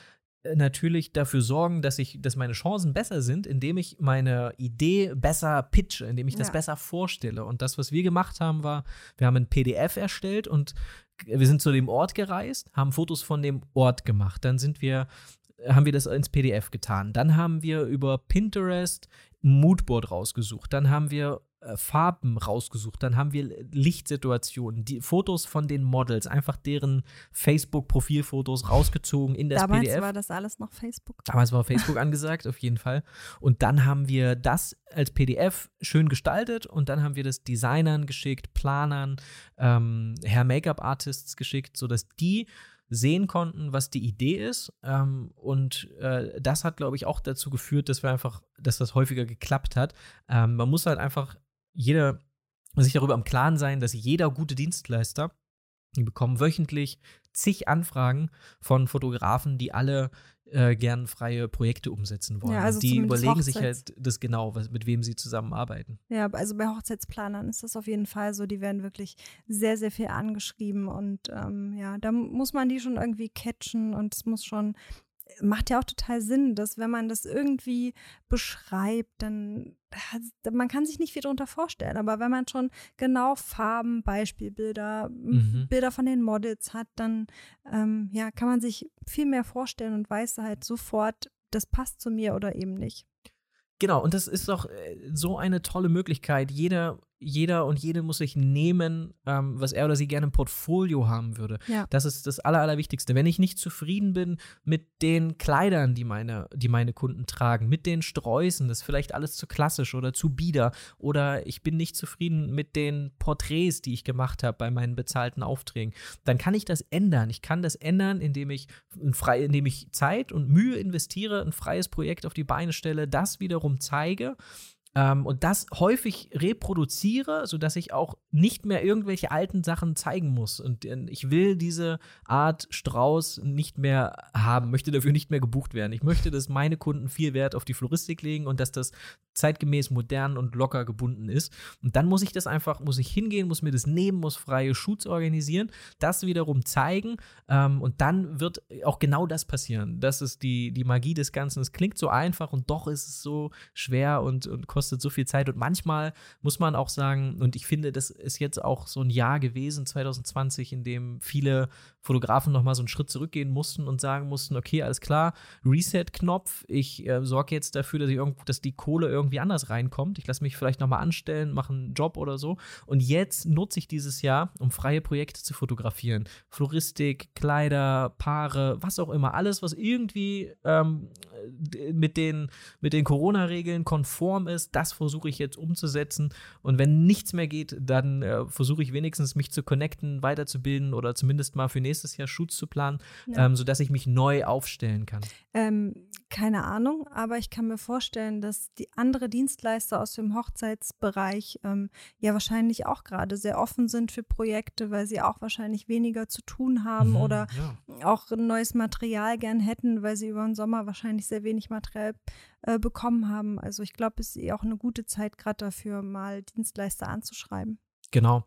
natürlich dafür sorgen, dass ich, dass meine Chancen besser sind, indem ich meine Idee besser pitche, indem ich das besser vorstelle. Und das, was wir gemacht haben, war, wir haben ein PDF erstellt und wir sind zu dem Ort gereist, haben Fotos von dem Ort gemacht. Dann sind wir, haben wir das ins PDF getan. Dann haben wir über Pinterest ein Moodboard rausgesucht. Dann haben wir äh, Farben rausgesucht, dann haben wir Lichtsituationen, die Fotos von den Models, einfach deren Facebook-Profilfotos rausgezogen in das Damals PDF. Damals war das alles noch Facebook. Damals war Facebook angesagt, auf jeden Fall. Und dann haben wir das als PDF schön gestaltet und dann haben wir das Designern geschickt, Planern, ähm, Hair Make-up Artists geschickt, sodass die sehen konnten, was die Idee ist. Ähm, und äh, das hat, glaube ich, auch dazu geführt, dass wir einfach, dass das häufiger geklappt hat. Ähm, man muss halt einfach jeder sich darüber im Klaren sein, dass jeder gute Dienstleister, die bekommen wöchentlich zig Anfragen von Fotografen, die alle äh, gern freie Projekte umsetzen wollen. Ja, also die überlegen sich halt das genau, was, mit wem sie zusammenarbeiten. Ja, also bei Hochzeitsplanern ist das auf jeden Fall so. Die werden wirklich sehr, sehr viel angeschrieben und ähm, ja, da muss man die schon irgendwie catchen und es muss schon macht ja auch total Sinn, dass wenn man das irgendwie beschreibt, dann man kann sich nicht viel darunter vorstellen, aber wenn man schon genau Farben, Beispielbilder, mhm. Bilder von den Models hat, dann ähm, ja, kann man sich viel mehr vorstellen und weiß halt sofort, das passt zu mir oder eben nicht. Genau, und das ist doch äh, so eine tolle Möglichkeit. Jeder jeder und jede muss sich nehmen, ähm, was er oder sie gerne im Portfolio haben würde. Ja. Das ist das Aller, Allerwichtigste. Wenn ich nicht zufrieden bin mit den Kleidern, die meine, die meine Kunden tragen, mit den Sträußen, das ist vielleicht alles zu klassisch oder zu bieder, oder ich bin nicht zufrieden mit den Porträts, die ich gemacht habe bei meinen bezahlten Aufträgen, dann kann ich das ändern. Ich kann das ändern, indem ich, frei, indem ich Zeit und Mühe investiere, ein freies Projekt auf die Beine stelle, das wiederum zeige ähm, und das häufig reproduziere, sodass ich auch nicht mehr irgendwelche alten Sachen zeigen muss. Und äh, ich will diese Art Strauß nicht mehr haben, möchte dafür nicht mehr gebucht werden. Ich möchte, dass meine Kunden viel Wert auf die Floristik legen und dass das zeitgemäß modern und locker gebunden ist. Und dann muss ich das einfach, muss ich hingehen, muss mir das nehmen, muss freie Shoots organisieren, das wiederum zeigen ähm, und dann wird auch genau das passieren. Das ist die, die Magie des Ganzen. Es klingt so einfach und doch ist es so schwer und, und kostet so viel Zeit. Und manchmal muss man auch sagen, und ich finde, das ist jetzt auch so ein Jahr gewesen, 2020, in dem viele Fotografen nochmal so einen Schritt zurückgehen mussten und sagen mussten, okay, alles klar, Reset-Knopf, ich äh, sorge jetzt dafür, dass, ich irgendwo, dass die Kohle irgendwie anders reinkommt. Ich lasse mich vielleicht nochmal anstellen, mache einen Job oder so. Und jetzt nutze ich dieses Jahr, um freie Projekte zu fotografieren. Floristik, Kleider, Paare, was auch immer. Alles, was irgendwie ähm, mit den, mit den Corona-Regeln konform ist, das versuche ich jetzt umzusetzen. Und wenn nichts mehr geht, dann äh, versuche ich wenigstens mich zu connecten, weiterzubilden oder zumindest mal für nächstes nächstes Jahr Shoots zu planen, ja. ähm, sodass ich mich neu aufstellen kann? Ähm, keine Ahnung, aber ich kann mir vorstellen, dass die andere Dienstleister aus dem Hochzeitsbereich ähm, ja wahrscheinlich auch gerade sehr offen sind für Projekte, weil sie auch wahrscheinlich weniger zu tun haben mhm, oder ja. auch neues Material gern hätten, weil sie über den Sommer wahrscheinlich sehr wenig Material äh, bekommen haben. Also ich glaube, es ist eh auch eine gute Zeit gerade dafür, mal Dienstleister anzuschreiben. Genau.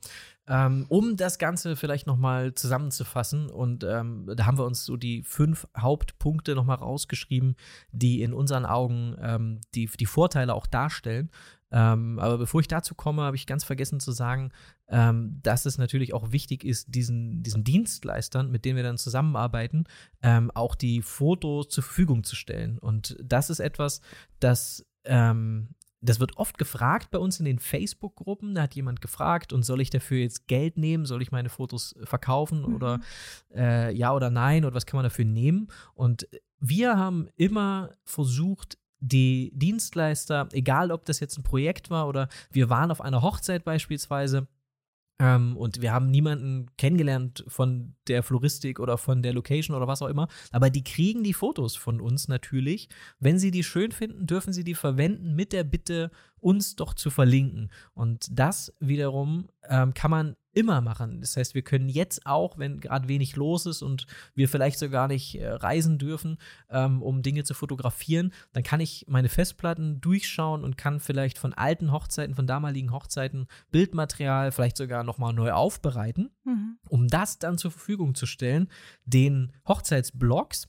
Ähm, um das Ganze vielleicht nochmal zusammenzufassen, und ähm, da haben wir uns so die fünf Hauptpunkte nochmal rausgeschrieben, die in unseren Augen ähm, die, die Vorteile auch darstellen. Ähm, aber bevor ich dazu komme, habe ich ganz vergessen zu sagen, ähm, dass es natürlich auch wichtig ist, diesen, diesen Dienstleistern, mit denen wir dann zusammenarbeiten, ähm, auch die Fotos zur Verfügung zu stellen. Und das ist etwas, das ähm, das wird oft gefragt bei uns in den Facebook-Gruppen. Da hat jemand gefragt, und soll ich dafür jetzt Geld nehmen? Soll ich meine Fotos verkaufen mhm. oder äh, ja oder nein? Oder was kann man dafür nehmen? Und wir haben immer versucht, die Dienstleister, egal ob das jetzt ein Projekt war oder wir waren auf einer Hochzeit beispielsweise, ähm, und wir haben niemanden kennengelernt von der Floristik oder von der Location oder was auch immer. Aber die kriegen die Fotos von uns natürlich. Wenn sie die schön finden, dürfen sie die verwenden mit der Bitte, uns doch zu verlinken. Und das wiederum ähm, kann man immer machen. Das heißt, wir können jetzt auch, wenn gerade wenig los ist und wir vielleicht sogar nicht äh, reisen dürfen, ähm, um Dinge zu fotografieren, dann kann ich meine Festplatten durchschauen und kann vielleicht von alten Hochzeiten, von damaligen Hochzeiten Bildmaterial vielleicht sogar nochmal neu aufbereiten, mhm. um das dann zur Verfügung zu stellen, den Hochzeitsblogs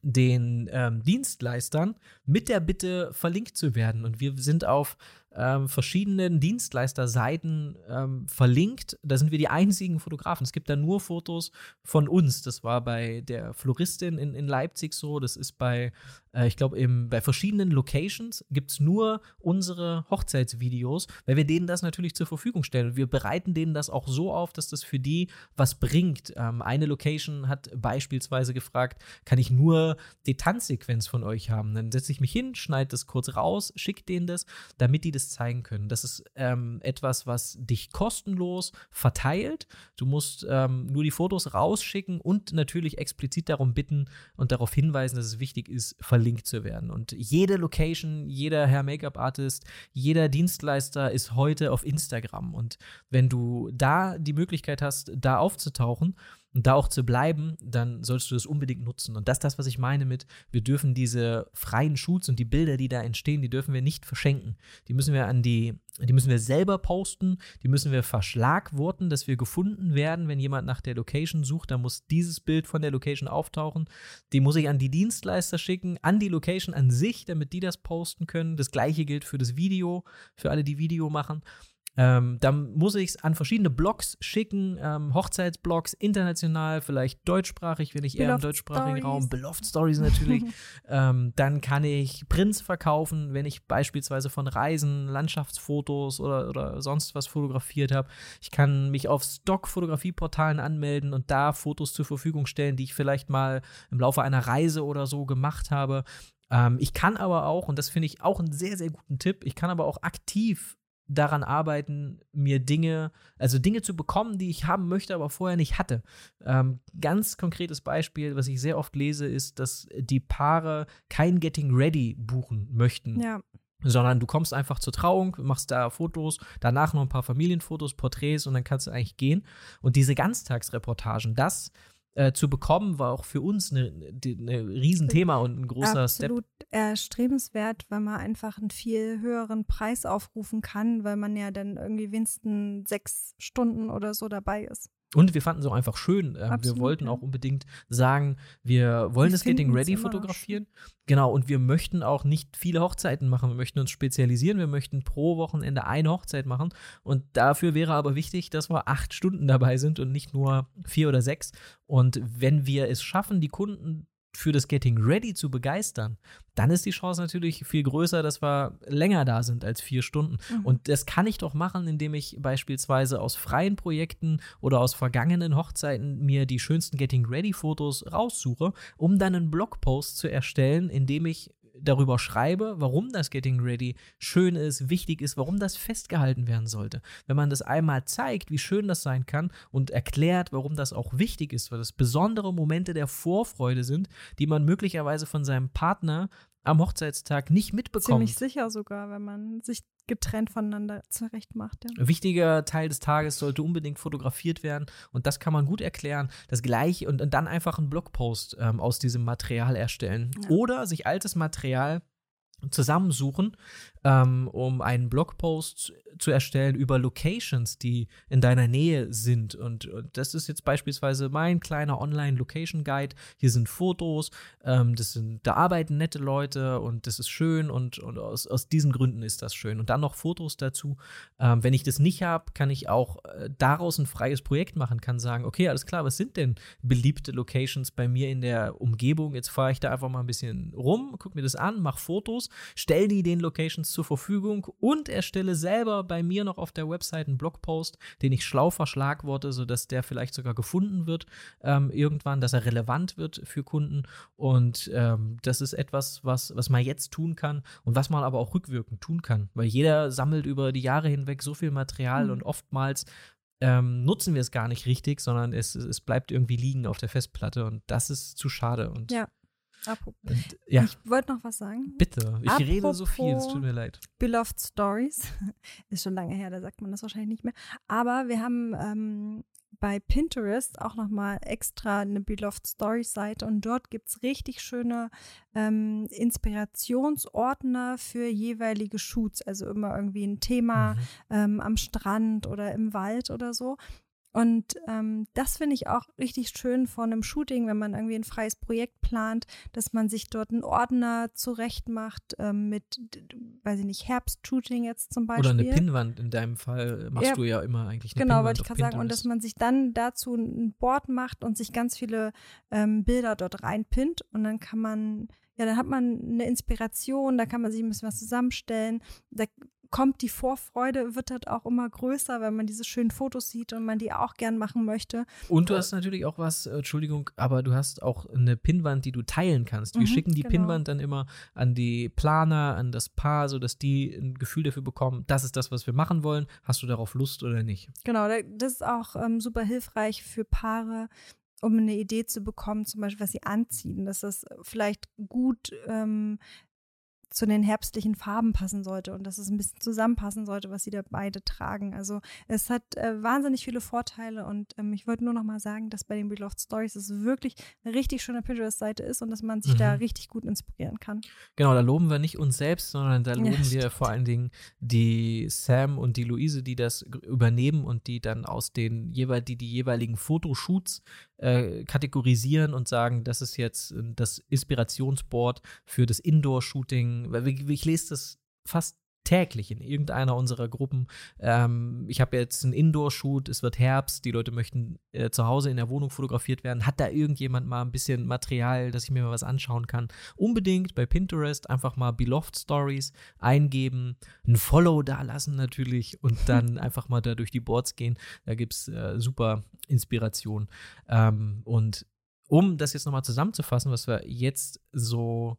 den ähm, Dienstleistern mit der Bitte verlinkt zu werden. Und wir sind auf ähm, verschiedenen Dienstleisterseiten ähm, verlinkt. Da sind wir die einzigen Fotografen. Es gibt da nur Fotos von uns. Das war bei der Floristin in, in Leipzig so. Das ist bei, äh, ich glaube, bei verschiedenen Locations gibt es nur unsere Hochzeitsvideos, weil wir denen das natürlich zur Verfügung stellen. wir bereiten denen das auch so auf, dass das für die was bringt. Ähm, eine Location hat beispielsweise gefragt, kann ich nur die Tanzsequenz von euch haben? Dann setze ich mich hin, schneide das kurz raus, schicke denen das, damit die das zeigen können. Das ist ähm, etwas, was dich kostenlos verteilt. Du musst ähm, nur die Fotos rausschicken und natürlich explizit darum bitten und darauf hinweisen, dass es wichtig ist, verlinkt zu werden. Und jede Location, jeder Herr Make-up-Artist, jeder Dienstleister ist heute auf Instagram. Und wenn du da die Möglichkeit hast, da aufzutauchen, und da auch zu bleiben, dann solltest du das unbedingt nutzen. Und das ist das, was ich meine mit, wir dürfen diese freien Shoots und die Bilder, die da entstehen, die dürfen wir nicht verschenken. Die müssen wir an die, die müssen wir selber posten, die müssen wir verschlagworten, dass wir gefunden werden. Wenn jemand nach der Location sucht, dann muss dieses Bild von der Location auftauchen. Die muss ich an die Dienstleister schicken, an die Location an sich, damit die das posten können. Das gleiche gilt für das Video, für alle, die Video machen. Ähm, dann muss ich es an verschiedene Blogs schicken, ähm, Hochzeitsblogs, international, vielleicht deutschsprachig, wenn ich eher Beloved im deutschsprachigen Stories. Raum, Beloved Stories natürlich. ähm, dann kann ich Prints verkaufen, wenn ich beispielsweise von Reisen, Landschaftsfotos oder, oder sonst was fotografiert habe. Ich kann mich auf Stock-Fotografieportalen anmelden und da Fotos zur Verfügung stellen, die ich vielleicht mal im Laufe einer Reise oder so gemacht habe. Ähm, ich kann aber auch, und das finde ich auch einen sehr, sehr guten Tipp, ich kann aber auch aktiv daran arbeiten, mir Dinge, also Dinge zu bekommen, die ich haben möchte, aber vorher nicht hatte. Ähm, ganz konkretes Beispiel, was ich sehr oft lese, ist, dass die Paare kein Getting Ready buchen möchten. Ja. Sondern du kommst einfach zur Trauung, machst da Fotos, danach noch ein paar Familienfotos, Porträts und dann kannst du eigentlich gehen. Und diese Ganztagsreportagen, das äh, zu bekommen, war auch für uns ein Riesenthema und ein großer Absolut Step. erstrebenswert, weil man einfach einen viel höheren Preis aufrufen kann, weil man ja dann irgendwie wenigstens sechs Stunden oder so dabei ist. Und wir fanden es auch einfach schön. Äh, Absolut, wir wollten ja. auch unbedingt sagen, wir wollen wir das Getting Ready fotografieren. Genau, und wir möchten auch nicht viele Hochzeiten machen. Wir möchten uns spezialisieren. Wir möchten pro Wochenende eine Hochzeit machen. Und dafür wäre aber wichtig, dass wir acht Stunden dabei sind und nicht nur vier oder sechs. Und wenn wir es schaffen, die Kunden für das Getting Ready zu begeistern, dann ist die Chance natürlich viel größer, dass wir länger da sind als vier Stunden. Mhm. Und das kann ich doch machen, indem ich beispielsweise aus freien Projekten oder aus vergangenen Hochzeiten mir die schönsten Getting Ready Fotos raussuche, um dann einen Blogpost zu erstellen, in dem ich darüber schreibe, warum das Getting Ready schön ist, wichtig ist, warum das festgehalten werden sollte. Wenn man das einmal zeigt, wie schön das sein kann und erklärt, warum das auch wichtig ist, weil das besondere Momente der Vorfreude sind, die man möglicherweise von seinem Partner am Hochzeitstag nicht mitbekommt. Ziemlich sicher sogar, wenn man sich getrennt voneinander zurecht macht. Ja. Ein wichtiger Teil des Tages sollte unbedingt fotografiert werden und das kann man gut erklären. Das gleiche und, und dann einfach einen Blogpost ähm, aus diesem Material erstellen ja. oder sich altes Material zusammensuchen, ähm, um einen Blogpost zu erstellen über Locations, die in deiner Nähe sind. Und, und das ist jetzt beispielsweise mein kleiner Online-Location-Guide. Hier sind Fotos, ähm, das sind, da arbeiten nette Leute und das ist schön und, und aus, aus diesen Gründen ist das schön. Und dann noch Fotos dazu. Ähm, wenn ich das nicht habe, kann ich auch äh, daraus ein freies Projekt machen, kann sagen, okay, alles klar, was sind denn beliebte Locations bei mir in der Umgebung? Jetzt fahre ich da einfach mal ein bisschen rum, gucke mir das an, mache Fotos, stelle die den Locations zur Verfügung und erstelle selber bei mir noch auf der Website einen Blogpost, den ich schlau verschlagworte, sodass der vielleicht sogar gefunden wird ähm, irgendwann, dass er relevant wird für Kunden. Und ähm, das ist etwas, was, was man jetzt tun kann und was man aber auch rückwirkend tun kann, weil jeder sammelt über die Jahre hinweg so viel Material mhm. und oftmals ähm, nutzen wir es gar nicht richtig, sondern es, es bleibt irgendwie liegen auf der Festplatte und das ist zu schade. Und ja. Und, ja. Ich wollte noch was sagen. Bitte, ich Apropos rede so viel, es tut mir leid. Beloved Stories. Ist schon lange her, da sagt man das wahrscheinlich nicht mehr. Aber wir haben ähm, bei Pinterest auch nochmal extra eine Beloved Stories Seite und dort gibt es richtig schöne ähm, Inspirationsordner für jeweilige Shoots. Also immer irgendwie ein Thema mhm. ähm, am Strand oder im Wald oder so. Und ähm, das finde ich auch richtig schön von einem Shooting, wenn man irgendwie ein freies Projekt plant, dass man sich dort einen Ordner zurecht macht ähm, mit, weiß ich nicht, Herbst-Shooting jetzt zum Beispiel. Oder eine Pinnwand in deinem Fall machst ja, du ja immer eigentlich eine Genau, wollte ich gerade sagen. Und dass man sich dann dazu ein Board macht und sich ganz viele ähm, Bilder dort reinpinnt und dann kann man ja, dann hat man eine Inspiration, da kann man sich ein bisschen was zusammenstellen. Da kommt die Vorfreude, wird halt auch immer größer, wenn man diese schönen Fotos sieht und man die auch gern machen möchte. Und du hast natürlich auch was, äh, Entschuldigung, aber du hast auch eine Pinnwand, die du teilen kannst. Wir mhm, schicken die genau. Pinnwand dann immer an die Planer, an das Paar, sodass die ein Gefühl dafür bekommen, das ist das, was wir machen wollen. Hast du darauf Lust oder nicht? Genau, das ist auch ähm, super hilfreich für Paare, um eine Idee zu bekommen, zum Beispiel, was sie anziehen, dass das vielleicht gut ähm, zu den herbstlichen Farben passen sollte und dass es ein bisschen zusammenpassen sollte, was sie da beide tragen. Also es hat äh, wahnsinnig viele Vorteile und ähm, ich wollte nur noch mal sagen, dass bei den Beloved Stories es wirklich eine richtig schöne Pinterest-Seite ist und dass man sich mhm. da richtig gut inspirieren kann. Genau, da loben wir nicht uns selbst, sondern da loben ja, wir vor allen Dingen die Sam und die Luise, die das übernehmen und die dann aus den jeweil die die jeweiligen Fotoshoots äh, kategorisieren und sagen, das ist jetzt äh, das Inspirationsboard für das Indoor-Shooting. Ich lese das fast täglich in irgendeiner unserer Gruppen. Ähm, ich habe jetzt einen Indoor-Shoot, es wird Herbst, die Leute möchten äh, zu Hause in der Wohnung fotografiert werden. Hat da irgendjemand mal ein bisschen Material, dass ich mir mal was anschauen kann? Unbedingt bei Pinterest einfach mal Beloved Stories eingeben, ein Follow da lassen natürlich und dann einfach mal da durch die Boards gehen. Da gibt es äh, super Inspiration. Ähm, und um das jetzt nochmal zusammenzufassen, was wir jetzt so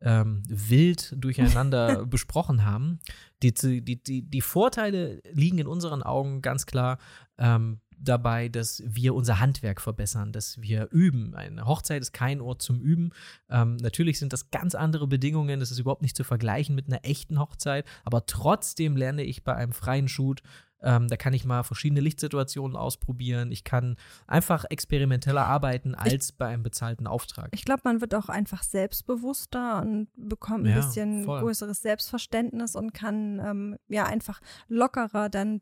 ähm, wild durcheinander besprochen haben. Die, die, die, die Vorteile liegen in unseren Augen ganz klar ähm, dabei, dass wir unser Handwerk verbessern, dass wir üben. Eine Hochzeit ist kein Ort zum Üben. Ähm, natürlich sind das ganz andere Bedingungen, das ist überhaupt nicht zu vergleichen mit einer echten Hochzeit, aber trotzdem lerne ich bei einem freien Shoot ähm, da kann ich mal verschiedene Lichtsituationen ausprobieren. Ich kann einfach experimenteller arbeiten als ich, bei einem bezahlten Auftrag. Ich glaube, man wird auch einfach selbstbewusster und bekommt ein ja, bisschen voll. größeres Selbstverständnis und kann ähm, ja einfach lockerer dann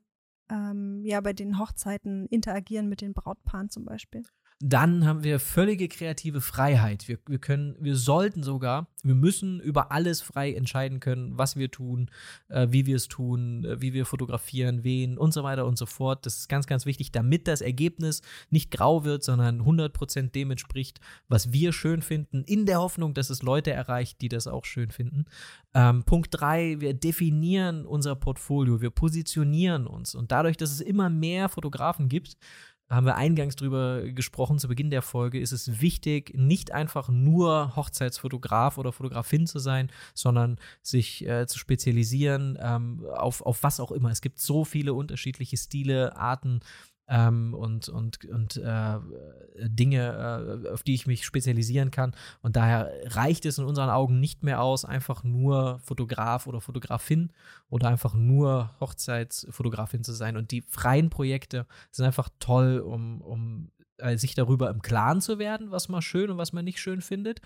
ähm, ja bei den Hochzeiten interagieren mit den Brautpaaren zum Beispiel dann haben wir völlige kreative Freiheit. Wir, wir können, wir sollten sogar, wir müssen über alles frei entscheiden können, was wir tun, äh, wie wir es tun, äh, wie wir fotografieren, wen und so weiter und so fort. Das ist ganz, ganz wichtig, damit das Ergebnis nicht grau wird, sondern 100% dem entspricht, was wir schön finden, in der Hoffnung, dass es Leute erreicht, die das auch schön finden. Ähm, Punkt 3, wir definieren unser Portfolio, wir positionieren uns und dadurch, dass es immer mehr Fotografen gibt, haben wir eingangs drüber gesprochen, zu Beginn der Folge, ist es wichtig, nicht einfach nur Hochzeitsfotograf oder Fotografin zu sein, sondern sich äh, zu spezialisieren ähm, auf, auf was auch immer. Es gibt so viele unterschiedliche Stile, Arten, ähm, und, und, und äh, Dinge, äh, auf die ich mich spezialisieren kann. Und daher reicht es in unseren Augen nicht mehr aus, einfach nur Fotograf oder Fotografin oder einfach nur Hochzeitsfotografin zu sein. Und die freien Projekte sind einfach toll, um, um äh, sich darüber im Klaren zu werden, was man schön und was man nicht schön findet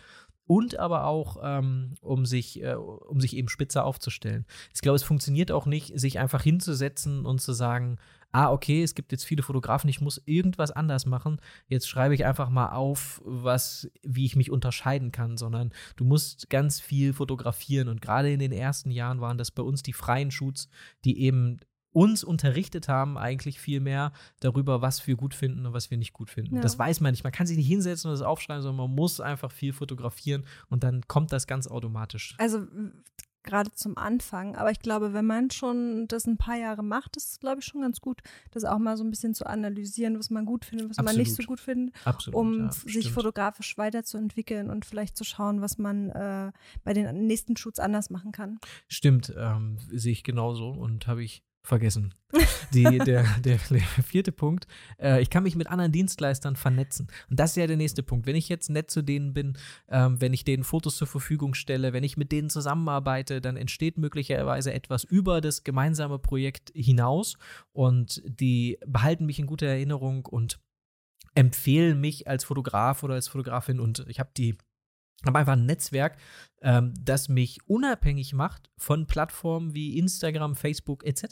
und aber auch, ähm, um, sich, äh, um sich eben spitzer aufzustellen. Ich glaube, es funktioniert auch nicht, sich einfach hinzusetzen und zu sagen, ah, okay, es gibt jetzt viele Fotografen, ich muss irgendwas anders machen. Jetzt schreibe ich einfach mal auf, was, wie ich mich unterscheiden kann, sondern du musst ganz viel fotografieren. Und gerade in den ersten Jahren waren das bei uns die freien Shoots, die eben uns unterrichtet haben, eigentlich viel mehr darüber, was wir gut finden und was wir nicht gut finden. Ja. Das weiß man nicht. Man kann sich nicht hinsetzen und das aufschreiben, sondern man muss einfach viel fotografieren und dann kommt das ganz automatisch. Also gerade zum Anfang. Aber ich glaube, wenn man schon das ein paar Jahre macht, ist es, glaube ich, schon ganz gut, das auch mal so ein bisschen zu analysieren, was man gut findet, was Absolut. man nicht so gut findet, Absolut, um ja, sich stimmt. fotografisch weiterzuentwickeln und vielleicht zu schauen, was man äh, bei den nächsten Shoots anders machen kann. Stimmt, ähm, sehe ich genauso und habe ich vergessen. Die, der, der, der, vierte Punkt, äh, ich kann mich mit anderen Dienstleistern vernetzen. Und das ist ja der nächste Punkt. Wenn ich jetzt nett zu denen bin, ähm, wenn ich denen Fotos zur Verfügung stelle, wenn ich mit denen zusammenarbeite, dann entsteht möglicherweise etwas über das gemeinsame Projekt hinaus und die behalten mich in guter Erinnerung und empfehlen mich als Fotograf oder als Fotografin und ich habe die habe einfach ein Netzwerk, ähm, das mich unabhängig macht von Plattformen wie Instagram, Facebook etc.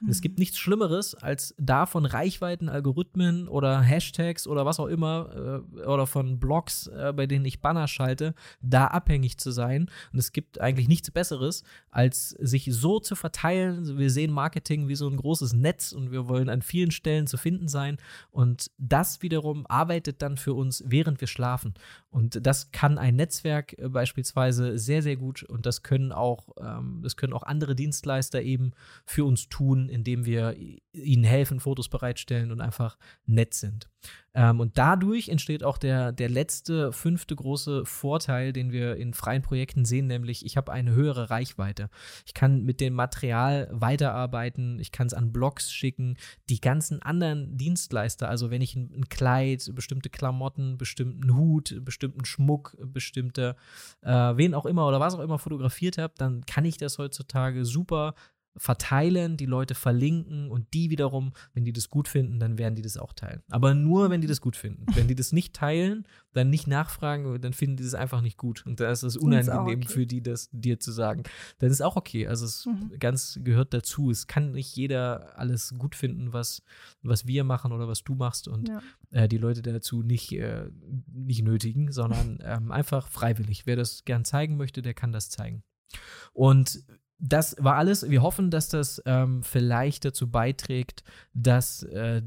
Mhm. Es gibt nichts Schlimmeres, als da von Reichweiten, Algorithmen oder Hashtags oder was auch immer äh, oder von Blogs, äh, bei denen ich Banner schalte, da abhängig zu sein. Und es gibt eigentlich nichts Besseres, als sich so zu verteilen. Wir sehen Marketing wie so ein großes Netz und wir wollen an vielen Stellen zu finden sein. Und das wiederum arbeitet dann für uns, während wir schlafen. Und das kann ein Netzwerk äh, beispielsweise Weise sehr, sehr gut und das können auch, ähm, das können auch andere Dienstleister eben für uns tun, indem wir ihnen helfen, Fotos bereitstellen und einfach nett sind. Ähm, und dadurch entsteht auch der, der letzte, fünfte große Vorteil, den wir in freien Projekten sehen, nämlich ich habe eine höhere Reichweite. Ich kann mit dem Material weiterarbeiten, ich kann es an Blogs schicken. Die ganzen anderen Dienstleister, also wenn ich ein, ein Kleid, bestimmte Klamotten, bestimmten Hut, bestimmten Schmuck, bestimmte, äh, wen auch immer oder was auch immer fotografiert habe, dann kann ich das heutzutage super verteilen, die Leute verlinken und die wiederum, wenn die das gut finden, dann werden die das auch teilen. Aber nur, wenn die das gut finden. Wenn die das nicht teilen, dann nicht nachfragen, dann finden die das einfach nicht gut. Und da ist es unangenehm okay. für die, das dir zu sagen. Dann ist auch okay. Also es mhm. ganz gehört dazu. Es kann nicht jeder alles gut finden, was, was wir machen oder was du machst und ja. äh, die Leute dazu nicht, äh, nicht nötigen, sondern ähm, einfach freiwillig. Wer das gern zeigen möchte, der kann das zeigen. Und das war alles. Wir hoffen, dass das ähm, vielleicht dazu beiträgt, dass äh,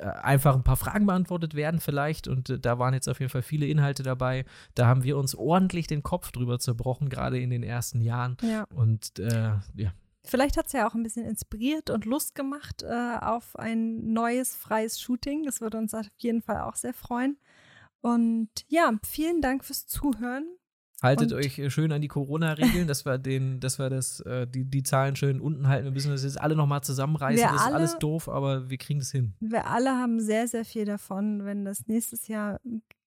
einfach ein paar Fragen beantwortet werden vielleicht und äh, da waren jetzt auf jeden Fall viele Inhalte dabei. Da haben wir uns ordentlich den Kopf drüber zerbrochen, gerade in den ersten Jahren. Ja. Und äh, ja. Vielleicht hat es ja auch ein bisschen inspiriert und Lust gemacht äh, auf ein neues, freies Shooting. Das würde uns auf jeden Fall auch sehr freuen. Und ja, vielen Dank fürs Zuhören. Haltet und euch äh, schön an die Corona-Regeln, dass wir den, dass wir das, äh, die, die Zahlen schön unten halten. Wir müssen das jetzt alle nochmal zusammenreißen. Wir das ist alle, alles doof, aber wir kriegen das hin. Wir alle haben sehr, sehr viel davon, wenn das nächstes Jahr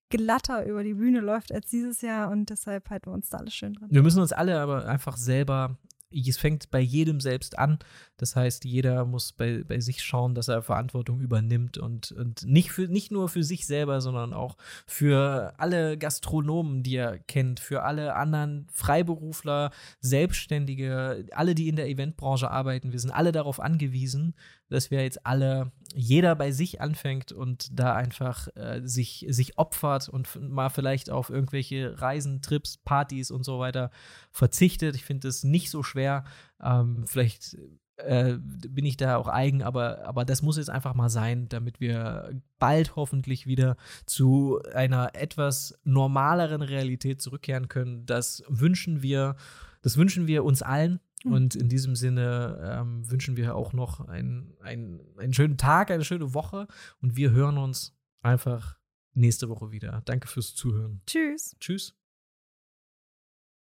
glatter über die Bühne läuft als dieses Jahr und deshalb halten wir uns da alle schön dran. Wir müssen uns alle aber einfach selber es fängt bei jedem selbst an. Das heißt, jeder muss bei, bei sich schauen, dass er Verantwortung übernimmt und, und nicht, für, nicht nur für sich selber, sondern auch für alle Gastronomen, die er kennt, für alle anderen Freiberufler, Selbstständige, alle, die in der Eventbranche arbeiten. Wir sind alle darauf angewiesen, dass wir jetzt alle, jeder bei sich anfängt und da einfach äh, sich, sich opfert und mal vielleicht auf irgendwelche Reisen, Trips, Partys und so weiter verzichtet. Ich finde es nicht so schwer. Ähm, vielleicht äh, bin ich da auch eigen, aber, aber das muss jetzt einfach mal sein, damit wir bald hoffentlich wieder zu einer etwas normaleren Realität zurückkehren können. Das wünschen wir das wünschen wir uns allen. Und in diesem Sinne ähm, wünschen wir auch noch einen, einen, einen schönen Tag, eine schöne Woche und wir hören uns einfach nächste Woche wieder. Danke fürs Zuhören. Tschüss. Tschüss.